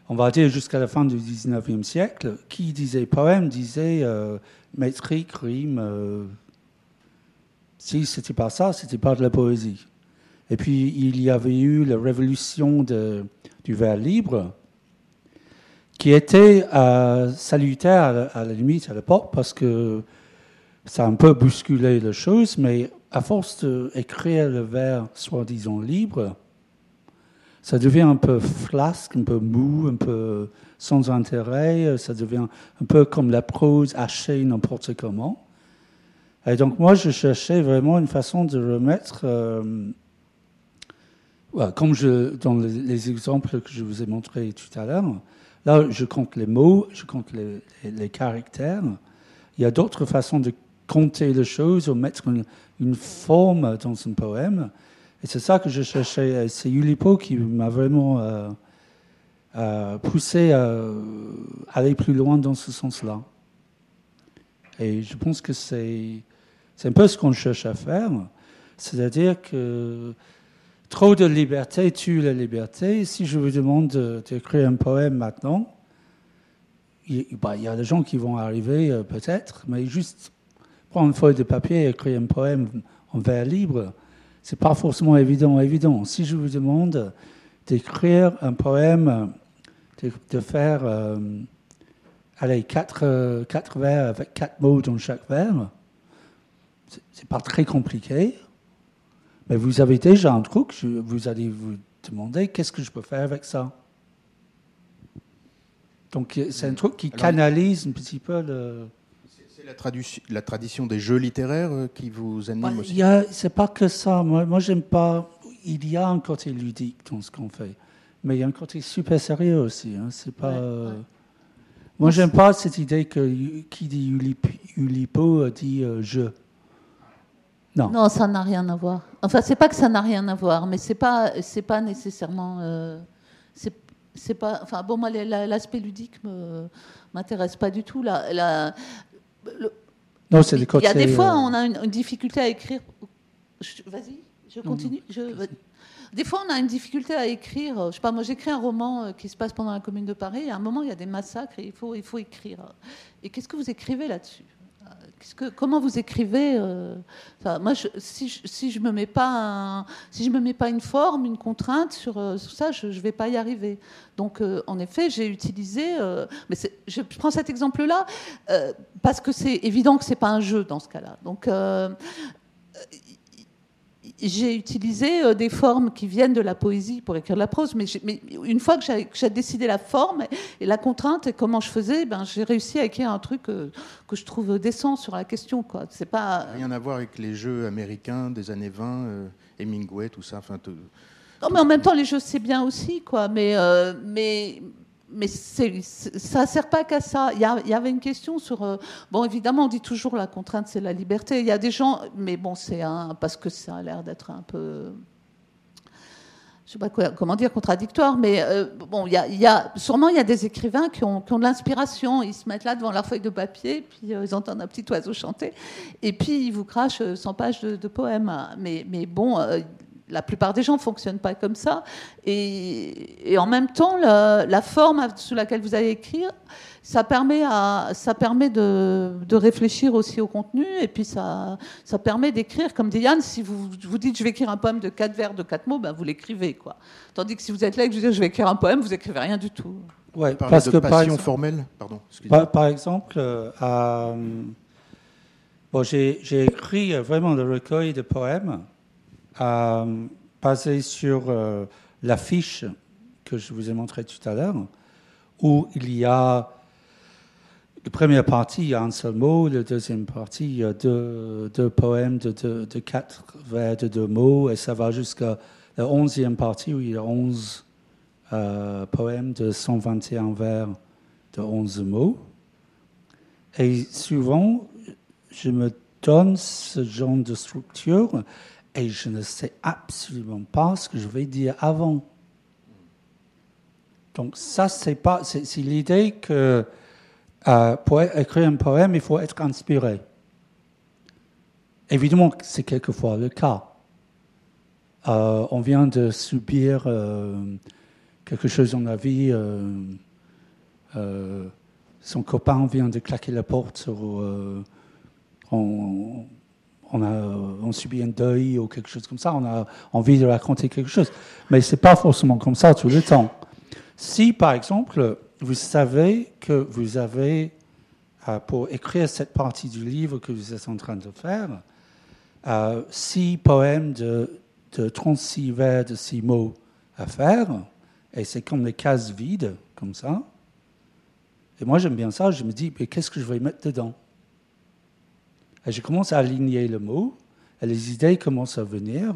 on va dire jusqu'à la fin du 19e siècle, qui disait poème disait euh, métrique, rime. Euh, si c'était pas ça, c'était pas de la poésie. Et puis il y avait eu la révolution du vers libre, qui était euh, salutaire à à la limite à l'époque parce que ça a un peu bousculé les choses, mais à force d'écrire le vers soi-disant libre, ça devient un peu flasque, un peu mou, un peu sans intérêt, ça devient un peu comme la prose hachée n'importe comment. Et donc moi, je cherchais vraiment une façon de remettre, euh, comme dans les, exemples que je vous ai montrés tout à l'heure, là, je compte les mots, je compte les, les caractères. Il y a d'autres façons de compter les choses ou mettre une, forme dans un poème. Et c'est ça que je cherchais. C'est Ulipo qui m'a vraiment euh, euh, poussé à aller plus loin dans ce sens-là. Et je pense que c'est, c'est un peu ce qu'on cherche à faire. C'est-à-dire que trop de liberté tue la liberté. Si je vous demande d'écrire un poème maintenant, il, bah, y a des gens qui vont arriver euh, peut-être, mais juste prendre une feuille de papier et écrire un poème en vers libre, c'est pas forcément évident. Évident. Si je vous demande d'écrire un poème, de, faire euh, allez, quatre, euh, quatre vers avec quatre mots dans chaque vers, c'est pas très compliqué. Mais vous avez déjà un truc, vous allez vous demander qu'est-ce que je peux faire avec ça? Donc c'est un truc qui canalise un petit peu le la, tradition des jeux littéraires euh, qui vous anime aussi? C'est pas que ça. Moi, moi j'aime pas. Il y a un côté ludique dans ce qu'on fait, mais il y a un côté super sérieux aussi. Hein. C'est pas. Euh, moi, j'aime pas cette idée que qui dit Ulipo euh, dit je. Non. Non, ça n'a rien à voir. Enfin, c'est pas que ça n'a rien à voir, mais c'est pas, c'est pas nécessairement. c'est pas. Enfin, bon, moi, l'aspect ludique me m'intéresse pas du tout. La, la, non, c'est Il y a des fois, euh, on a une, difficulté à écrire. Vas-y, je continue. Des fois, on a une difficulté à écrire. Je sais pas, moi, j'écris un roman euh, qui se passe pendant la Commune de Paris. à un moment, il y a des massacres et il faut, il faut écrire. Et qu'est-ce que vous écrivez là-dessus? Comment vous écrivez euh, Moi, si, je, si je me mets pas si je me mets pas une forme, une contrainte sur, euh, ça, je, ne vais pas y arriver. Donc, euh, en effet, j'ai utilisé. mais je prends cet exemple-là parce que c'est évident que c'est pas un jeu dans ce cas-là. Donc j'ai utilisé euh, des formes qui viennent de la poésie pour écrire de la prose, mais, une fois que j'ai décidé la forme et la contrainte et comment je faisais, ben, j'ai réussi à écrire un truc que, que, je trouve décent sur la question. Quoi. C'est pas... Rien à voir avec les jeux américains des années 20, euh, Hemingway, tout ça. Enfin, Non, mais en même temps, les jeux, c'est bien aussi, quoi. Mais, euh, mais, mais ça ne sert pas qu'à ça. Il y, y, avait une question sur. Euh, bon, évidemment, on dit toujours la contrainte, c'est la liberté. Il y a des gens. Mais bon, c'est un. Parce que ça a l'air d'être un peu. Je sais pas comment dire, contradictoire, mais euh, bon, il y, a, sûrement il y a des écrivains qui ont, de l'inspiration. Ils se mettent là devant leur feuille de papier, puis euh, ils entendent un petit oiseau chanter, et puis ils vous crachent 100 pages de, de poèmes. Mais bon, la plupart des gens ne fonctionnent pas comme ça. Et, en même temps, la, forme sous laquelle vous allez écrire, ça permet, à, ça permet de, réfléchir aussi au contenu. Et puis, ça, ça permet d'écrire, comme dit Yann, si vous vous dites je vais écrire un poème de quatre vers, de quatre mots, ben, vous l'écrivez. quoi. Tandis que si vous êtes là et que je dis je vais écrire un poème, vous n'écrivez rien du tout. Ouais, parce de que passion formelle, pardon. Par, par, exemple, euh, Bon, j'ai écrit vraiment le recueil de poèmes basé sur euh, l'affiche que je vous ai montré tout à l'heure, où il y a la première partie, il y a un seul mot, la deuxième partie, il y a deux, poèmes de, de, quatre vers de deux mots, et ça va jusqu'à la onzième partie où il y a onze euh, poèmes de 121 vers de 11 mots. Et souvent, je me donne ce genre de structure et je ne sais absolument pas ce que je vais dire avant. Donc ça, c'est pas, c'est l'idée que euh, pour écrire un poème, il faut être inspiré. Évidemment, c'est quelquefois le cas. Euh, on vient de subir euh, quelque chose dans la vie. son copain vient de claquer la porte on, on a on subit un deuil ou quelque chose comme ça. On a envie de raconter quelque chose, mais c'est pas forcément comme ça tout le temps. Si, par exemple, vous savez que vous avez, euh, pour écrire cette partie du livre que vous êtes en train de faire, euh, six poèmes de, de 36 vers de six mots à faire, et c'est comme des cases vides, comme ça. Et moi, j'aime bien ça. Je me dis, mais qu'est-ce que je vais mettre dedans? Et je commence à aligner le mot, et les idées commencent à venir,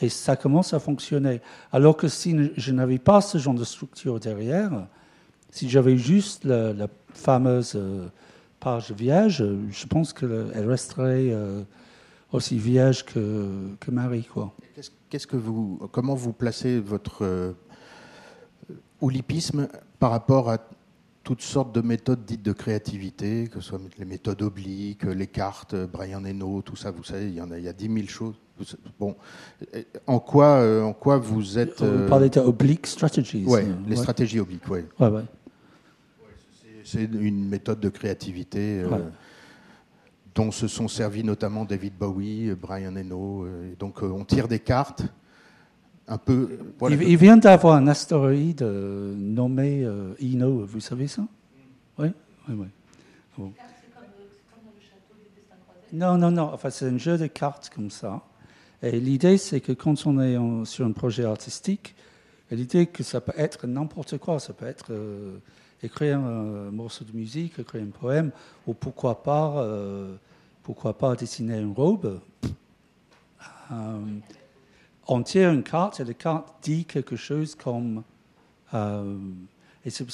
et ça commence à fonctionner. Alors que si je n'avais pas ce genre de structure derrière, si j'avais juste la, fameuse euh, page vierge, je pense qu'elle resterait euh, aussi vierge que, que Marie. Quoi. Qu'est-ce que vous, comment vous placez votre euh, oulipisme par rapport à toutes sortes de méthodes dites de créativité, que ce soit les méthodes obliques, les cartes, Brian Eno, tout ça, vous savez, il y en a, il y a 10 000 choses. Bon, euh, en quoi, euh, en quoi vous êtes... Vous euh, parlez de oblique strategies. euh, les ouais. stratégies obliques, ouais. Ouais, ouais. C'est une méthode de créativité euh, dont se sont servis notamment David Bowie, euh, Brian Eno. euh, et donc euh, on tire des cartes un peu. voilà. Il, il vient d'avoir un astéroïde euh, nommé euh, Ino, vous savez ça? Oui, oui, oui. Bon. Non, non, non. Enfin, c'est un jeu de cartes comme ça. Et l'idée, c'est que quand on est en- sur un projet artistique, l'idée que ça peut être n'importe quoi. Ça peut être euh, écrire un morceau de musique, écrire un poème, ou pourquoi pas, euh, pourquoi pas dessiner une robe. Euh, on tire une carte et la carte dit quelque chose comme. euh, et c'est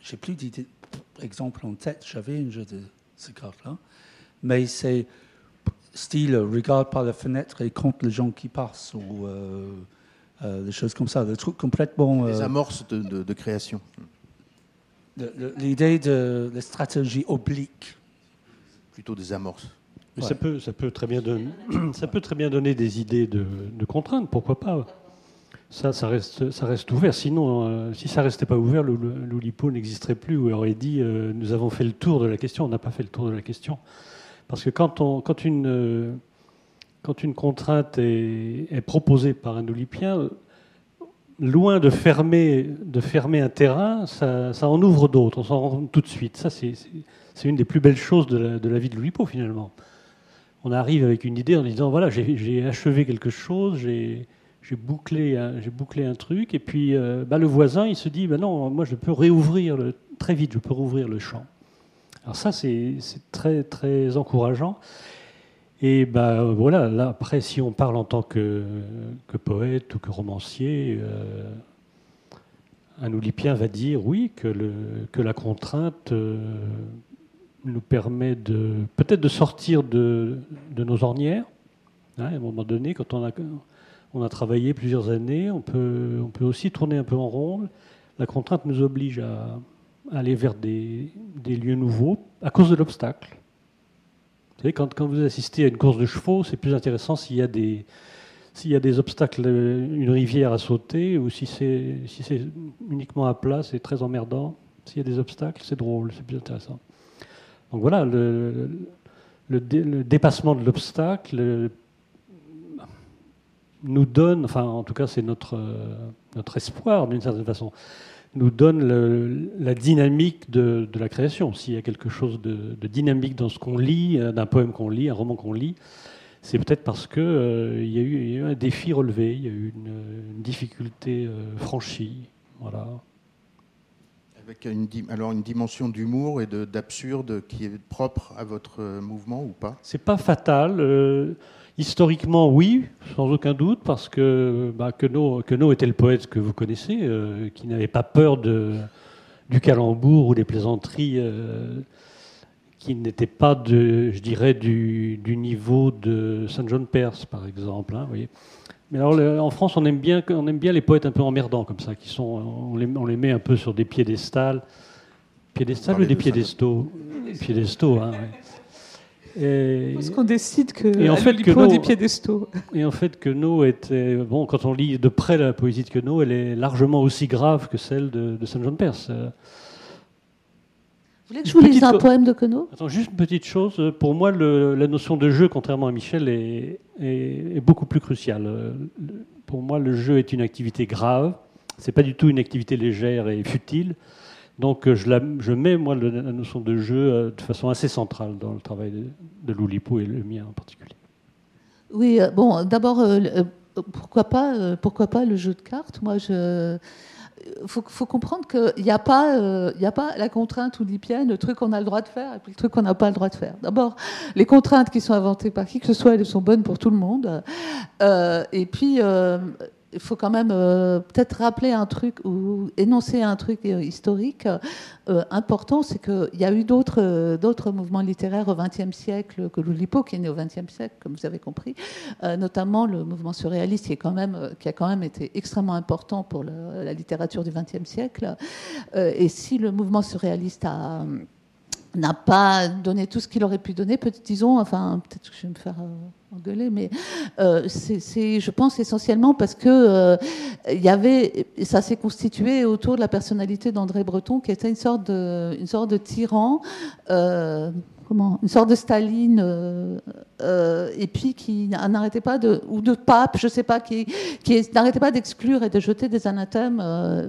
J'ai plus d'idées, exemple en tête. J'avais un jeu de ces cartes-là. Mais c'est style regarde par la fenêtre et compte les gens qui passent ou euh, euh, des choses comme ça. Des trucs complètement. Les euh, amorces de, de- de création. L'idée de la stratégie oblique. Plutôt des amorces. Mais Ouais. ça, peut, ça, peut très bien donner, *clears throat* ça peut très bien donner des idées de, de contraintes, pourquoi pas ça, ça, reste, ça reste ouvert. Sinon, euh, si ça restait pas ouvert, l'Oulipo n'existerait plus ou aurait dit euh, nous avons fait le tour de la question. On n'a pas fait le tour de la question. Parce que quand, on, quand, une, euh, quand une contrainte est, est proposée par un Oulipien, loin de fermer, de fermer un terrain, ça, ça en ouvre d'autres. On s'en rend tout de suite. Ça, c'est une des plus belles choses de la, de la vie de l'Oulipo, finalement on arrive avec une idée en disant voilà, j'ai achevé quelque chose, j'ai bouclé, bouclé un truc, et puis euh, bah, le voisin, il se dit bah non, moi je peux réouvrir le, très vite, je peux rouvrir le champ. Alors ça, c'est très très encourageant. Et bah, voilà, là, après, si on parle en tant que, poète ou que romancier, euh, un oulipien va dire oui, que la contrainte euh, nous permet de peut-être de sortir de, de nos ornières. Hein, à un moment donné, quand on a, on a travaillé plusieurs années, on peut, on peut aussi tourner un peu en rond. La contrainte nous oblige à, aller vers des, des lieux nouveaux à cause de l'obstacle. Vous savez, quand, quand vous assistez à une course de chevaux, c'est plus intéressant s'il y a des, s'il y a des obstacles, euh, une rivière à sauter, ou si c'est si c'est uniquement à plat, c'est très emmerdant. S'il y a des obstacles, c'est drôle, c'est plus intéressant. Donc voilà, le, le, dé- le dépassement de l'obstacle euh, nous donne, enfin en tout cas c'est notre, euh, espoir d'une certaine façon, nous donne la dynamique de, la création. S'il y a quelque chose de, dynamique dans ce qu'on lit, euh, d'un poème qu'on lit, un roman qu'on lit, c'est peut-être parce qu'il euh, y, a eu un défi relevé, il y a eu une, difficulté franchie. Voilà. Avec une, alors une dimension d'humour et d'absurde qui est propre à votre mouvement ou pas? C'est pas fatal. Historiquement, oui, sans aucun doute, parce que bah, Queneau, était le poète que vous connaissez, euh, qui n'avait pas peur de, du calembour ou des plaisanteries euh, qui n'étaient pas, de, je dirais, du, niveau de Saint John Perse, par exemple. Hein, Mais alors, en France, on aime, bien, on aime bien les poètes un peu emmerdants comme ça, qui sont, on les, on les met un peu sur des piédestals. Piédestals ou des piédestaux? Piédestaux, hein, et, Parce qu'on décide que et en fait, que des piédestaux. Et en fait, que No était bon quand on lit de près la poésie de Queneau, elle est largement aussi grave que celle de, Saint John Perse. Vous voulez que je vous lise un poème de Queneau? Attends, juste une petite chose. Pour moi, la notion de jeu, contrairement à Michel, est, est, beaucoup plus cruciale. Pour moi, le jeu est une activité grave. C'est pas du tout une activité légère et futile. Donc euh, je, mets, moi, la notion de jeu euh, de façon assez centrale dans le travail de, Loulipo et le mien en particulier. Oui, euh, bon, d'abord, pourquoi, pas, pourquoi pas le jeu de cartes? Moi, je. Il faut, comprendre qu'il n'y a, pas, a pas la contrainte oulipienne, le truc qu'on a le droit de faire et puis le truc qu'on n'a pas le droit de faire. D'abord, les contraintes qui sont inventées par qui que ce soit, elles sont bonnes pour tout le monde. et puis, il faut quand même euh, peut-être rappeler un truc ou énoncer un truc euh, historique euh, important, c'est qu'il y a eu d'autres mouvements littéraires au XXe siècle que l'Oulipo, qui est né au XXe siècle, comme vous avez compris, notamment le mouvement surréaliste, qui, a quand même été extrêmement important pour la littérature du XXe siècle. et si le mouvement surréaliste n'a pas donné tout ce qu'il aurait pu donner, disons, enfin, peut-être que je vais me faire mais euh, c'est, je pense, essentiellement parce que euh, y avait, ça s'est constitué autour de la personnalité d'André Breton, qui était une sorte de, une sorte de tyran comment, une sorte de Staline, euh, euh, et puis qui n'arrêtait pas de, ou de pape, je sais pas, qui, qui n'arrêtait pas d'exclure et de jeter des anathèmes. Euh,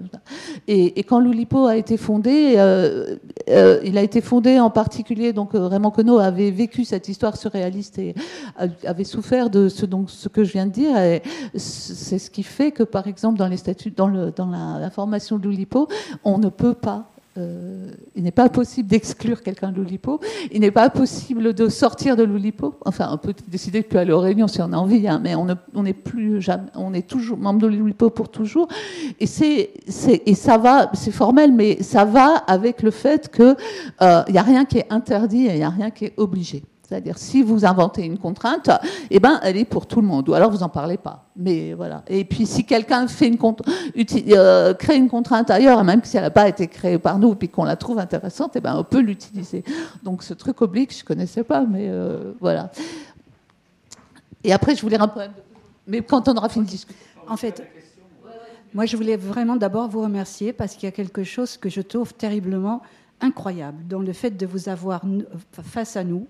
et, quand l'Oulipo a été fondé, il a été fondé en particulier, donc Raymond Queneau avait vécu cette histoire surréaliste et avait souffert de ce, donc, ce que je viens de dire. Et c'est ce qui fait que, par exemple, dans les statuts, dans, le, dans la, la formation de l'Oulipo, on ne peut pas euh, il n'est pas possible d'exclure quelqu'un de l'Oulipo. Il n'est pas possible de sortir de l'Oulipo. Enfin, on peut décider de plus aller aux réunions si on a envie, hein, mais on, est plus jamais, on est toujours membre de l'Oulipo pour toujours. Et c'est, et ça va, c'est formel, mais ça va avec le fait qu'il euh, n'y a rien qui est interdit et il n'y a rien qui est obligé. C'est-à-dire, si vous inventez une contrainte, eh ben, elle est pour tout le monde. Ou alors, vous n'en parlez pas. Mais voilà. Et puis, si quelqu'un fait une euh, crée une contrainte ailleurs, même si elle n'a pas été créée par nous, puis qu'on la trouve intéressante, eh ben, on peut l'utiliser. Donc, ce truc oblique, je ne connaissais pas, mais euh, voilà. Et après, je voulais un. Mais quand on aura fini de discuter. En fait, moi, je voulais vraiment d'abord vous remercier parce qu'il y a quelque chose que je trouve terriblement incroyable dans le fait de vous avoir face à nous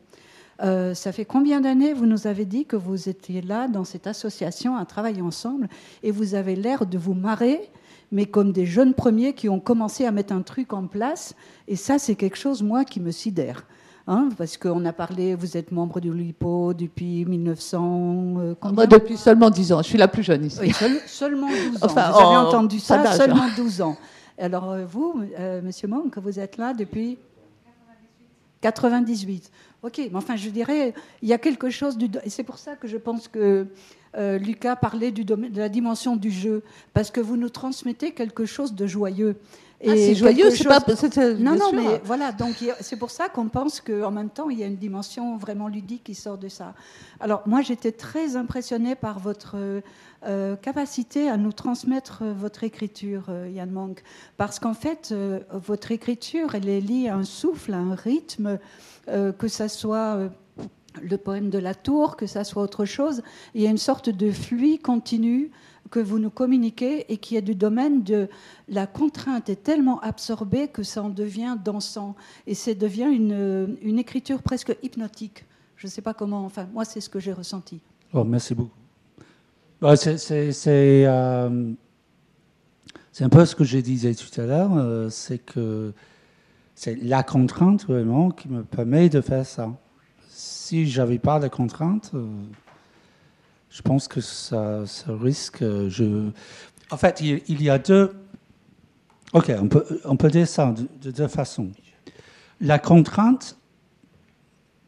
euh, ça fait combien d'années vous nous avez dit que vous étiez là dans cette association à travailler ensemble et vous avez l'air de vous marrer, mais comme des jeunes premiers qui ont commencé à mettre un truc en place. Et ça, c'est quelque chose, moi, qui me sidère. Hein, parce qu'on a parlé, vous êtes membre du LIPO depuis 1900. Euh, moi, depuis seulement 10 ans. Je suis la plus jeune ici. seulement 12 ans. vous avez entendu ça, seulement 12 ans. Alors, euh, vous, monsieur Monk, vous êtes là depuis 98. Ok, mais enfin, je dirais, il y a quelque chose du. Et c'est pour ça que je pense que euh, Lucas parlait du domaine, de la dimension du jeu, parce que vous nous transmettez quelque chose de joyeux. Ah, c'est joyeux, c'est pas. Non, non, mais voilà. Donc c'est pour ça qu'on pense qu'en même temps, il y a une dimension vraiment ludique qui sort de ça. Alors moi, j'étais très impressionnée par votre euh, capacité à nous transmettre votre écriture, euh, Yann Monk, parce qu'en fait, votre écriture, elle est liée à un souffle, à un rythme. Euh, que ça soit euh, le poème de la tour, que ça soit autre chose. Il y a une sorte de flux continu que vous nous communiquez et qui est du domaine de la contrainte est tellement absorbée que ça en devient dansant et ça devient une, une écriture presque hypnotique. Je ne sais pas comment, enfin moi c'est ce que j'ai ressenti. Oh, merci beaucoup. Bah, c'est, euh, un peu ce que je disais tout à l'heure, euh, c'est que c'est la contrainte vraiment qui me permet de faire ça. Si j'avais pas de contrainte, euh, je pense que ça, risque. euh, Je... En fait, il, il y a deux. Ok, on peut, on peut dire ça de, de deux façons. La contrainte,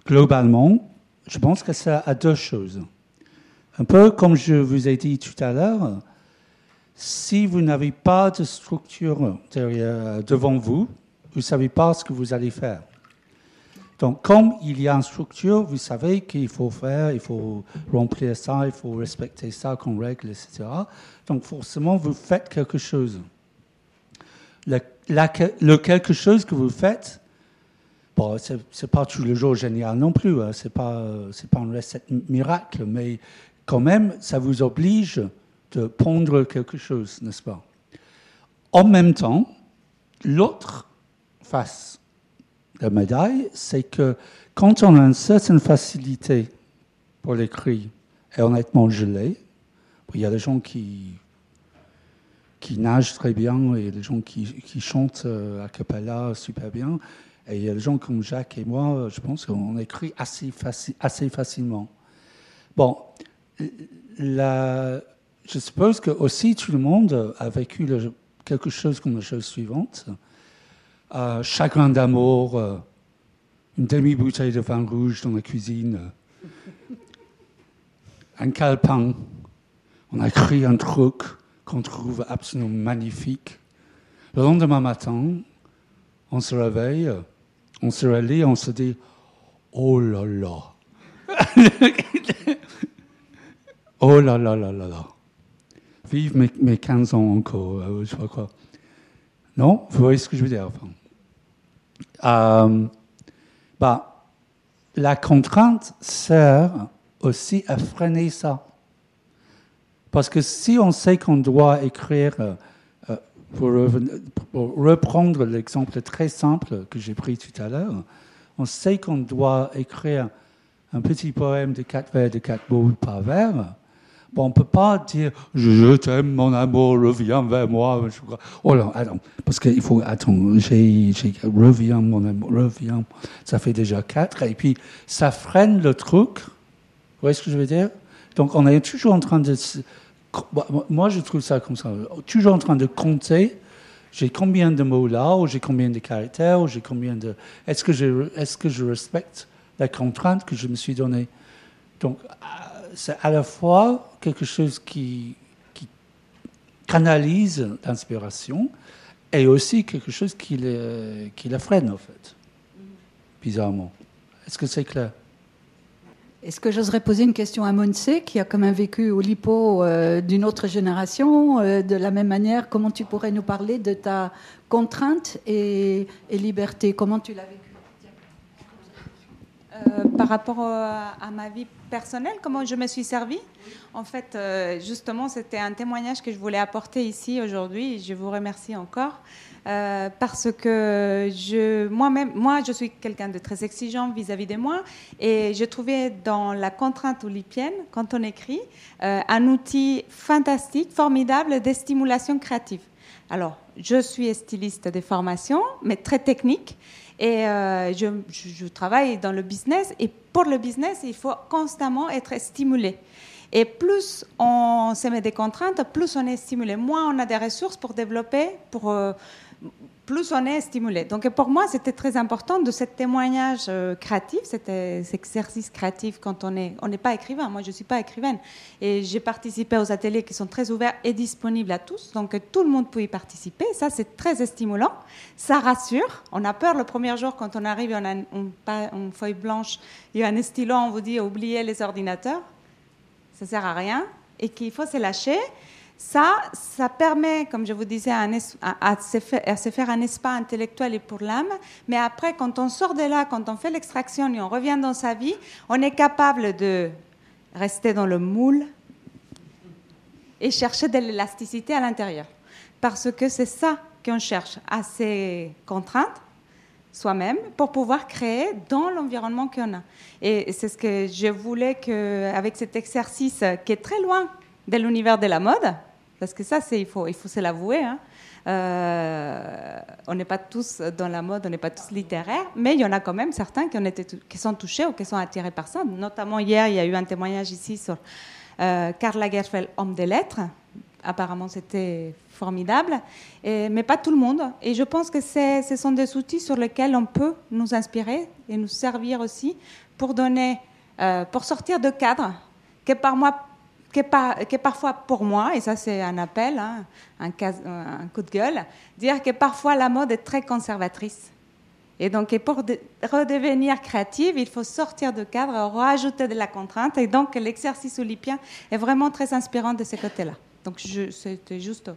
globalement, je pense que ça a deux choses. Un peu comme je vous ai dit tout à l'heure, si vous n'avez pas de structure derrière, devant vous, vous ne savez pas ce que vous allez faire. Donc, comme il y a une structure, vous savez qu'il faut faire, il faut remplir ça, il faut respecter ça comme règle, etc. Donc, forcément, vous faites quelque chose. Le, quelque chose que vous faites, bon, c'est c'est pas tous les jours génial non plus, hein, pas c'est pas une recette miracle, mais quand même, ça vous oblige de pondre quelque chose, n'est-ce pas? En même temps, l'autre face de la médaille, c'est que quand on a une certaine facilité pour l'écrit, et honnêtement, je l'ai, il y a des gens qui qui nagent très bien, et des gens qui, qui chantent euh, a cappella super bien, et il y a des gens comme Jacques et moi, je pense qu'on écrit assez, faci- assez facilement. Bon, je suppose que aussi tout le monde a vécu quelque chose comme la chose suivante. Euh, chagrin d'amour, euh, une demi-bouteille de vin rouge dans la cuisine, euh, un calepin, on a écrit un truc qu'on trouve absolument magnifique. Le lendemain matin, on se réveille, euh, on se relit, on se dit Oh là là *laughs* Oh là là là là là Vive mes, mes 15 ans encore, je sais. Non Vous voyez ce que je veux dire enfin. Euh, bah, La contrainte sert aussi à freiner ça. Parce que si on sait qu'on doit écrire, euh, euh, pour, pour reprendre l'exemple très simple que j'ai pris tout à l'heure, on sait qu'on doit écrire un petit poème de quatre vers, de quatre mots par vers. On ne peut pas dire je, t'aime, mon amour, reviens vers moi. Oh là, attends, parce qu'il faut. Attends, j'ai, reviens, mon amour, reviens. Ça fait déjà quatre. Et puis, ça freine le truc. Vous voyez ce que je veux dire? Donc, on est toujours en train de. Bah, Moi, je trouve ça comme ça. Toujours en train de compter. J'ai combien de mots là, ou j'ai combien de caractères, ou j'ai combien de. Est-ce que, je, est-ce que je respecte la contrainte que je me suis donnée? Donc, euh, c'est à la fois quelque chose qui, canalise l'inspiration et aussi quelque chose qui, la freine, en fait. Bizarrement. Est-ce que c'est clair? Est-ce que j'oserais poser une question à Monse, qui a quand même vécu au Lipo euh, d'une autre génération, euh, de la même manière? Comment tu pourrais nous parler de ta contrainte et liberté? Comment tu l'as vécu Euh, par rapport à, à ma vie personnelle, comment je me suis servie. En fait, euh, justement, c'était un témoignage que je voulais apporter ici aujourd'hui. Je vous remercie encore euh, parce que je, moi-même, moi, je suis quelqu'un de très exigeant vis-à-vis de moi et je trouvais dans la contrainte oulipienne, quand on écrit, euh, un outil fantastique, formidable de stimulation créative. Alors, je suis styliste de formation, mais très technique. Et euh, je, travaille dans le business. Et pour le business, il faut constamment être stimulé. Et plus on se met des contraintes, plus on est stimulé. Moins on a des ressources pour développer, pour, euh, plus on est stimulé. Donc pour moi, c'était très important de ce témoignage euh, créatif, cet, euh, cet exercice créatif quand on n'est on n'est pas écrivain. Moi, je ne suis pas écrivaine. Et j'ai participé aux ateliers qui sont très ouverts et disponibles à tous. Donc tout le monde peut y participer. Ça, c'est très stimulant. Ça rassure. On a peur le premier jour quand on arrive, on a une, une feuille blanche, il y a un stylo, on vous dit oubliez les ordinateurs. Ça sert à rien. Et qu'il faut se lâcher. Ça, ça permet, comme je vous disais, à, se faire un espace intellectuel et pour l'âme. Mais après, quand on sort de là, quand on fait l'extraction et on revient dans sa vie, on est capable de rester dans le moule et chercher de l'élasticité à l'intérieur. Parce que c'est ça qu'on cherche, à ces contraintes soi-même pour pouvoir créer dans l'environnement qu'on a. Et c'est ce que je voulais que, avec cet exercice qui est très loin de l'univers de la mode, parce que ça, il, faut, il faut se l'avouer, hein, Euh, on n'est pas tous dans la mode, on n'est pas tous littéraires, mais il y en a quand même certains qui, ont été, qui sont touchés ou qui sont attirés par ça. Notamment hier, il y a eu un témoignage ici sur euh, Karl Lagerfeld, homme des lettres. Apparemment, c'était formidable, mais pas tout le monde. Et je pense que ce sont des outils sur lesquels on peut nous inspirer et nous servir aussi pour donner, euh, pour sortir de cadre que par moi qui est, parfois pour moi, et ça c'est un appel, hein, un, un, coup de gueule, dire que parfois la mode est très conservatrice. Et donc pour redevenir créative, il faut sortir de cadre, rajouter de la contrainte. Et donc l'exercice olympien est vraiment très inspirant de ce côté-là. Donc c'était juste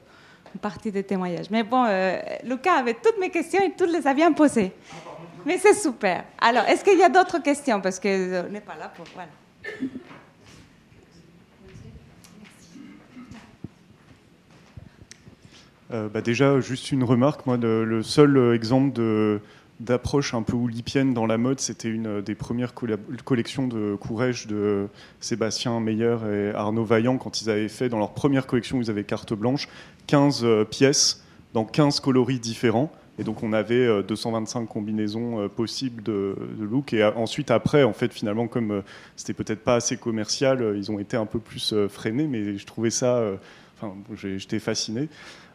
une partie des témoignages. Mais bon, euh, Lucas avait toutes mes questions et toutes les a bien posées. Mais c'est super. Alors, est-ce qu'il y a d'autres questions? Parce qu'on euh, n'est pas là pour... Euh, bah déjà, juste une remarque. Moi, le seul euh, exemple d'approche un peu oulipienne dans la mode, c'était une des premières collections de Courrèges de Sébastien Meyer et Arnaud Vaillant quand ils avaient fait dans leur première collection, ils avaient carte blanche, 15 euh, pièces dans 15 coloris différents. Et donc on avait 225 combinaisons possibles de, de look. Et ensuite après, en fait, finalement, comme c'était peut-être pas assez commercial, ils ont été un peu plus freinés. Mais je trouvais ça, enfin, j'étais fasciné.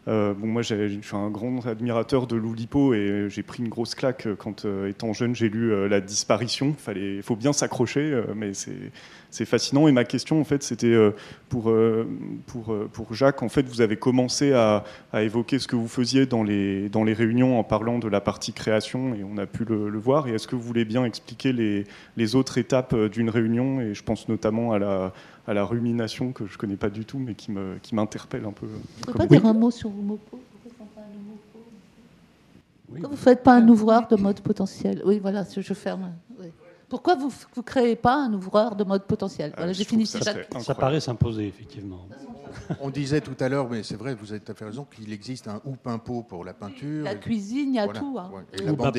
Euh, bon, moi, je suis un grand admirateur de Loulipo et j'ai pris une grosse claque quand, euh, étant jeune, j'ai lu La disparition. Il faut bien s'accrocher, euh, mais c'est fascinant. Et ma question, en fait, c'était pour, pour, pour Jacques. En fait, vous avez commencé à, évoquer ce que vous faisiez dans les, dans les réunions en parlant de la partie création, et on a pu le, voir. Et est-ce que vous voulez bien expliquer les, les autres étapes d'une réunion? Et je pense notamment à la à la rumination que je ne connais pas du tout, mais qui m'interpelle qui un peu. Vous ne pas dire un mot sur Mopo Pourquoi vous ne faites pas un ouvreur de mode potentiel Oui, voilà, je ferme. Pourquoi vous ne créez pas un ouvreur de mode potentiel voilà, J'ai fini. Ça, ça paraît s'imposer, effectivement. On disait tout à l'heure, mais c'est vrai, vous avez tout à fait raison, qu'il existe un ou pinpo pour la peinture. La cuisine, il y a tout. Hein.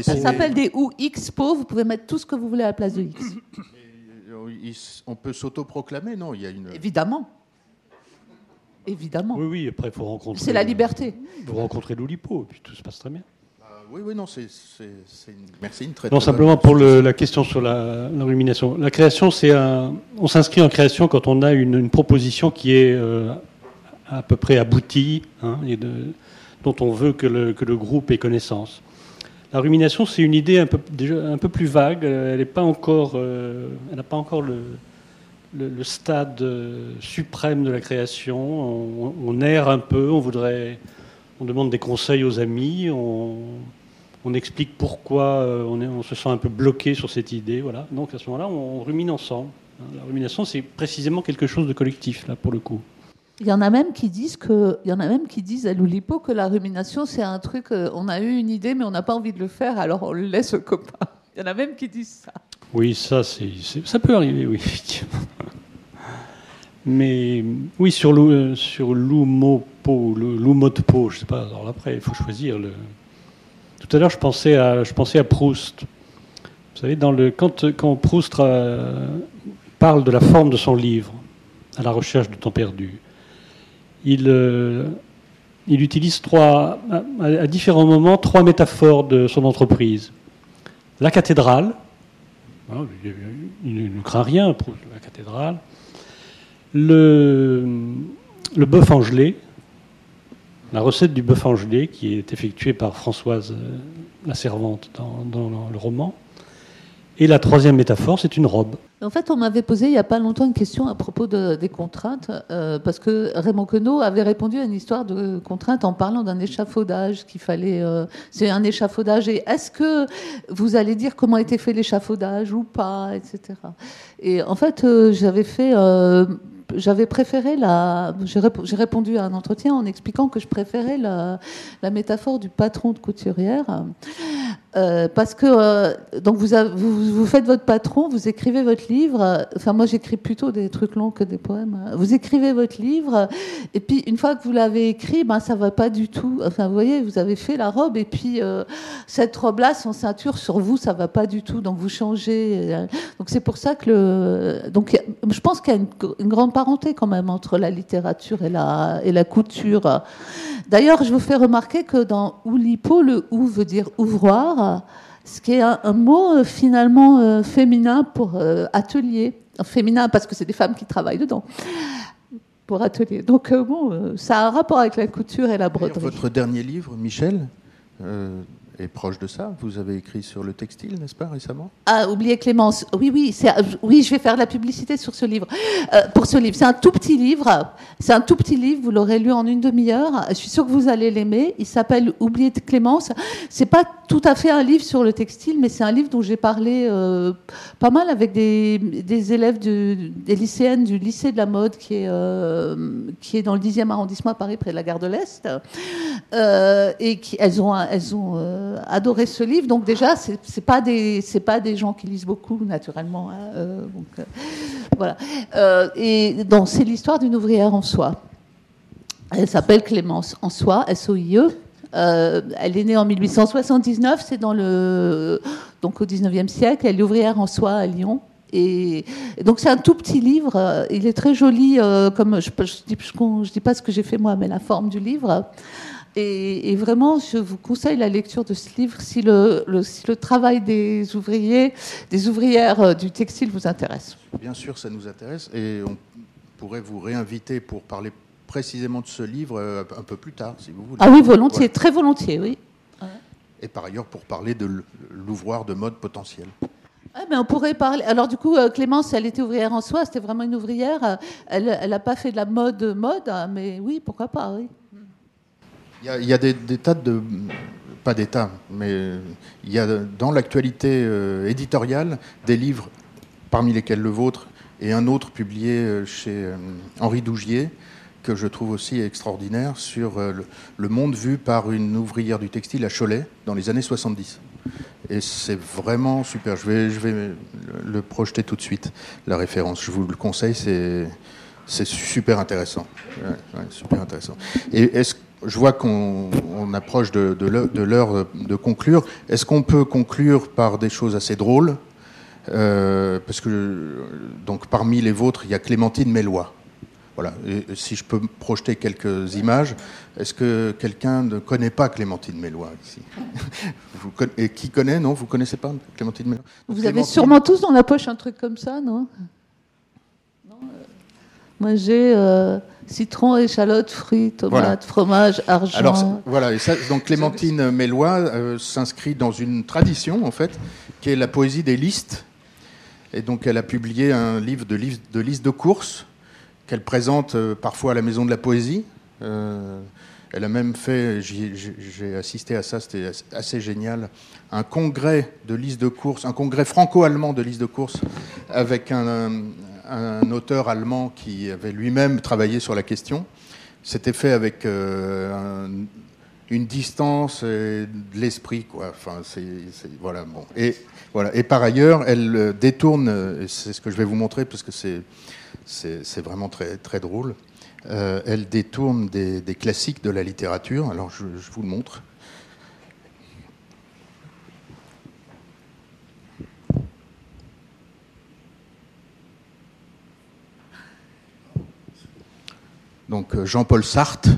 ça s'appelle des ou Xpo, vous pouvez mettre tout ce que vous voulez à la place de X on peut s'autoproclamer, non? Il y a une... Évidemment. Évidemment. Oui, oui, après, il faut rencontrer. C'est la liberté. Vous rencontrez l'Oulipo, et puis tout se passe très bien. Oui, oui, non, c'est une... Merci, une très Non, simplement pour la question sur la, rumination. La création, c'est un. On s'inscrit en création quand on a une, proposition qui est euh, à peu près aboutie, hein, et dont on veut que le, que le groupe ait connaissance. La rumination, c'est une idée un peu, déjà, un peu plus vague. Elle n'a pas encore, euh, elle pas encore le, le, stade euh, suprême de la création. On, erre un peu, on voudrait, on demande des conseils aux amis, on, on explique pourquoi euh, on, est, on, se sent un peu bloqué sur cette idée. Voilà. Donc à ce moment-là, on rumine ensemble. La rumination, c'est précisément quelque chose de collectif, là, pour le coup. Il y en a même qui disent que, il y en a même qui disent à l'Oulipo que la rumination c'est un truc, euh, on a eu une idée mais on n'a pas envie de le faire, alors on le laisse au copain. Il y en a même qui disent ça. Oui, ça, c'est, ça peut arriver, oui, Mais oui, sur l'oumopo, l'oumotpo, je sais pas. Alors après, il faut choisir le. Tout à l'heure, je pensais à Proust. Vous savez, quand Proust euh, parle de la forme de son livre, à la recherche de temps perdu, il, euh, il utilise trois, à, différents moments trois métaphores de son entreprise. La cathédrale, hein, il, ne craint rien pour la cathédrale, le, le bœuf angelé, la recette du bœuf angelé qui est effectuée par Françoise euh, la servante dans, le roman, et la troisième métaphore, c'est une robe. En fait, on m'avait posé il n'y a pas longtemps une question à propos des contraintes, euh, parce que Raymond Queneau avait répondu à une histoire de contraintes en parlant d'un échafaudage qu'il fallait. Euh, c'est un échafaudage. Et est-ce que vous allez dire comment a été fait l'échafaudage ou pas, etc. Et en fait, j'avais fait j'avais préféré la. J'ai répondu à un entretien en expliquant que je préférais la, la métaphore du patron de couturière. Euh, parce que euh, donc vous, vous, vous, faites votre patron, vous écrivez votre livre. Enfin, moi, j'écris plutôt des trucs longs que des poèmes. Vous écrivez votre livre, et puis une fois que vous l'avez écrit, ben ça va pas du tout. Enfin, vous voyez, vous avez fait la robe, et puis euh, cette robe-là, sans ceinture sur vous, ça va pas du tout. Donc vous changez. Donc c'est pour ça que le. Donc je pense qu'il y a une, une grande parenté quand même entre la littérature et la, et la couture. D'ailleurs, je vous fais remarquer que dans Oulipo, le ou veut dire ouvroir, ce qui est un, mot euh, finalement euh, féminin pour euh, atelier. Féminin parce que c'est des femmes qui travaillent dedans. Pour atelier. Donc, bon, ça a un rapport avec la couture et la broderie. Votre dernier livre, Michel, est proche de ça. Vous avez écrit sur le textile, n'est-ce pas, récemment? Ah, oubliez Clémence. Oui, oui, oui, je vais faire de la publicité sur ce livre. Euh, pour ce livre, c'est un tout petit livre. C'est un tout petit livre. Vous l'aurez lu en une demi-heure. Je suis sûre que vous allez l'aimer. Il s'appelle Oubliez Clémence. C'est pas tout à fait un livre sur le textile, mais c'est un livre dont j'ai parlé euh, pas mal avec des, élèves de, des lycéennes du lycée de la mode qui est euh, qui est dans le 10e arrondissement à Paris, près de la gare de l'Est, et qui elles ont elles ont euh, adoré ce livre. Donc déjà, c'est n'est pas des pas des gens qui lisent beaucoup naturellement. Hein, euh, donc, euh, voilà. et donc c'est l'histoire d'une ouvrière en soie. Elle s'appelle Clémence en soie, S-O-I-E. elle est née en 1879, c'est dans le donc au 19e siècle. Elle est ouvrière en soie à Lyon. Et, donc c'est un tout petit livre. Il est très joli, comme je, je, dis, je, dis, pas ce que j'ai fait moi, mais la forme du livre. Et, vraiment, je vous conseille la lecture de ce livre si le, le travail des ouvriers, des ouvrières euh, du textile vous intéresse. Bien sûr, ça nous intéresse et on pourrait vous réinviter pour parler précisément de ce livre euh, un peu plus tard, si vous voulez. Ah oui, volontiers, très volontiers, oui. Et par ailleurs, pour parler de l'ouvroir de mode potentiel. Ah, mais on pourrait parler. Alors du coup, euh, Clémence, elle était ouvrière en soi, c'était vraiment une ouvrière. Elle n'a pas fait de la mode mode, hein, mais oui, pourquoi pas, oui. Il y a, des, tas de. Pas des tas, mais il y a dans l'actualité euh, éditoriale des livres, parmi lesquels le vôtre, et un autre publié euh, chez euh, Henri Dougier, que je trouve aussi extraordinaire, sur le, monde vu par une ouvrière du textile à Cholet dans les années 70. Et c'est vraiment super. Je vais, je vais le projeter tout de suite, la référence. Je vous le conseille, c'est, c'est super intéressant. super intéressant. Et est-ce je vois qu'on approche de, l'heure de conclure. Est-ce qu'on peut conclure par des choses assez drôles? Euh, Parce que donc parmi les vôtres, il y a Clémentine Mélois. Voilà. si je peux projeter quelques images, est-ce que quelqu'un ne connaît pas Clémentine Mélois ici *laughs* Et qui connaît Non, vous connaissez pas Clémentine Mélois? Vous avez sûrement tous dans la poche un truc comme ça, non, non euh, Moi, j'ai. Euh, Citron, échalote, fruits, tomates, fromage, argent. Alors voilà, donc Clémentine Mélois euh, s'inscrit dans une tradition en fait, qui est la poésie des listes. Et donc elle a publié un livre de, de listes de courses qu'elle présente euh, parfois à la Maison de la Poésie. Euh, elle a même fait, j'ai assisté à ça, c'était assez génial, un congrès de listes de courses, un congrès franco-allemand de listes de courses avec un, un auteur allemand qui avait lui-même travaillé sur la question. C'était fait avec euh, une distance et de l'esprit, quoi. Enfin, c'est, voilà, bon. Et voilà. Et par ailleurs, elle détourne, c'est ce que je vais vous montrer parce que c'est, c'est, vraiment très, très drôle. Euh, elle détourne des, classiques de la littérature. Alors, je vous le montre. Donc euh, Jean-Paul Sartre,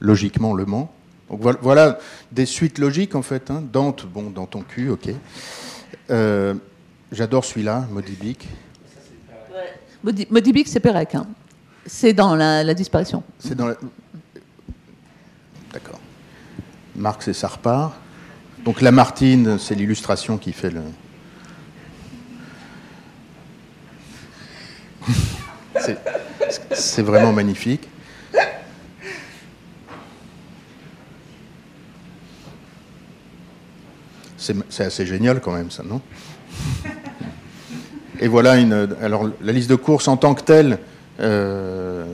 logiquement Le Mans. Donc voilà, des suites logiques en fait. Hein. Dante, bon, dans ton cul, ok. Euh, j'adore celui-là, Modibic. Modibic, c'est Pérec. Hein. C'est dans la, disparition. C'est dans la... D'accord. Marx et Sarpar. Donc Lamartine, c'est l'illustration qui fait le. *laughs* c'est vraiment magnifique. C'est assez génial quand même, ça, non? *laughs* Et voilà une. Alors, la liste de courses en tant que telle, euh,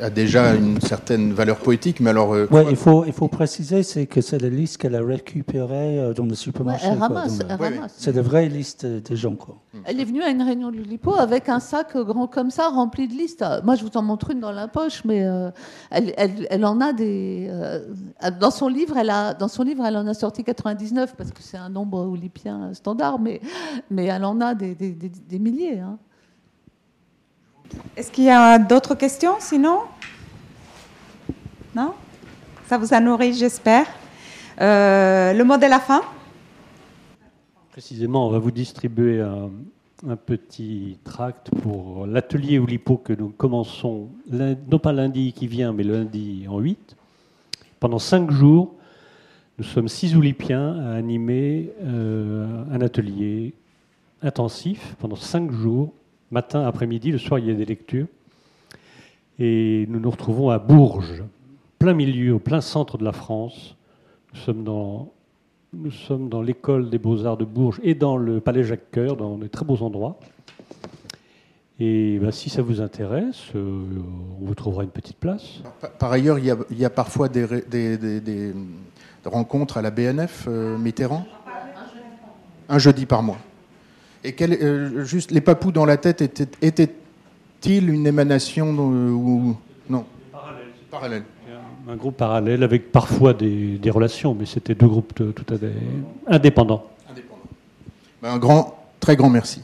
a déjà une certaine valeur poétique, mais alors. Euh, ouais, il faut il faut préciser, c'est que c'est la liste qu'elle a récupérée euh, dans le supermarché. elle ramasse, elle ramasse. C'est la vraie liste des gens, quoi. Elle est venue à une réunion de l'Ulipo avec un sac grand comme ça, rempli de listes. Moi, je vous en montre une dans la poche, mais euh, elle, elle, elle, en a des. dans son livre, elle a dans son livre, elle en a sorti 99 parce que c'est un nombre oulipien standard, mais mais elle en a des, des, des, des milliers. Hein. Est-ce qu'il y a d'autres questions sinon? Non? Ça vous a nourri, j'espère. Euh, le mot de la fin? Précisément, on va vous distribuer un, petit tract pour l'atelier Oulipo que nous commençons, non pas lundi qui vient, mais lundi en 8. Pendant cinq jours, nous sommes six Oulipiens à animer euh, un atelier intensif pendant cinq jours, matin, après-midi, le soir il y a des lectures. Et nous nous retrouvons à Bourges, plein milieu, au plein centre de la France. Nous sommes dans l'école des beaux-arts de Bourges et dans le palais Jacques-Cœur, dans de très beaux endroits. Et ben, si ça vous intéresse, euh, on vous trouvera une petite place. Par, ailleurs, il y, a, parfois des, rencontres à la BNF euh, Mitterrand? Un jeudi par mois. Et euh, juste, les papous dans la tête étaient-ils une émanation ou non? Parallèle. Parallèle un groupe parallèle avec parfois des, relations, mais c'était deux groupes tout à fait indépendants. Un grand, très grand merci.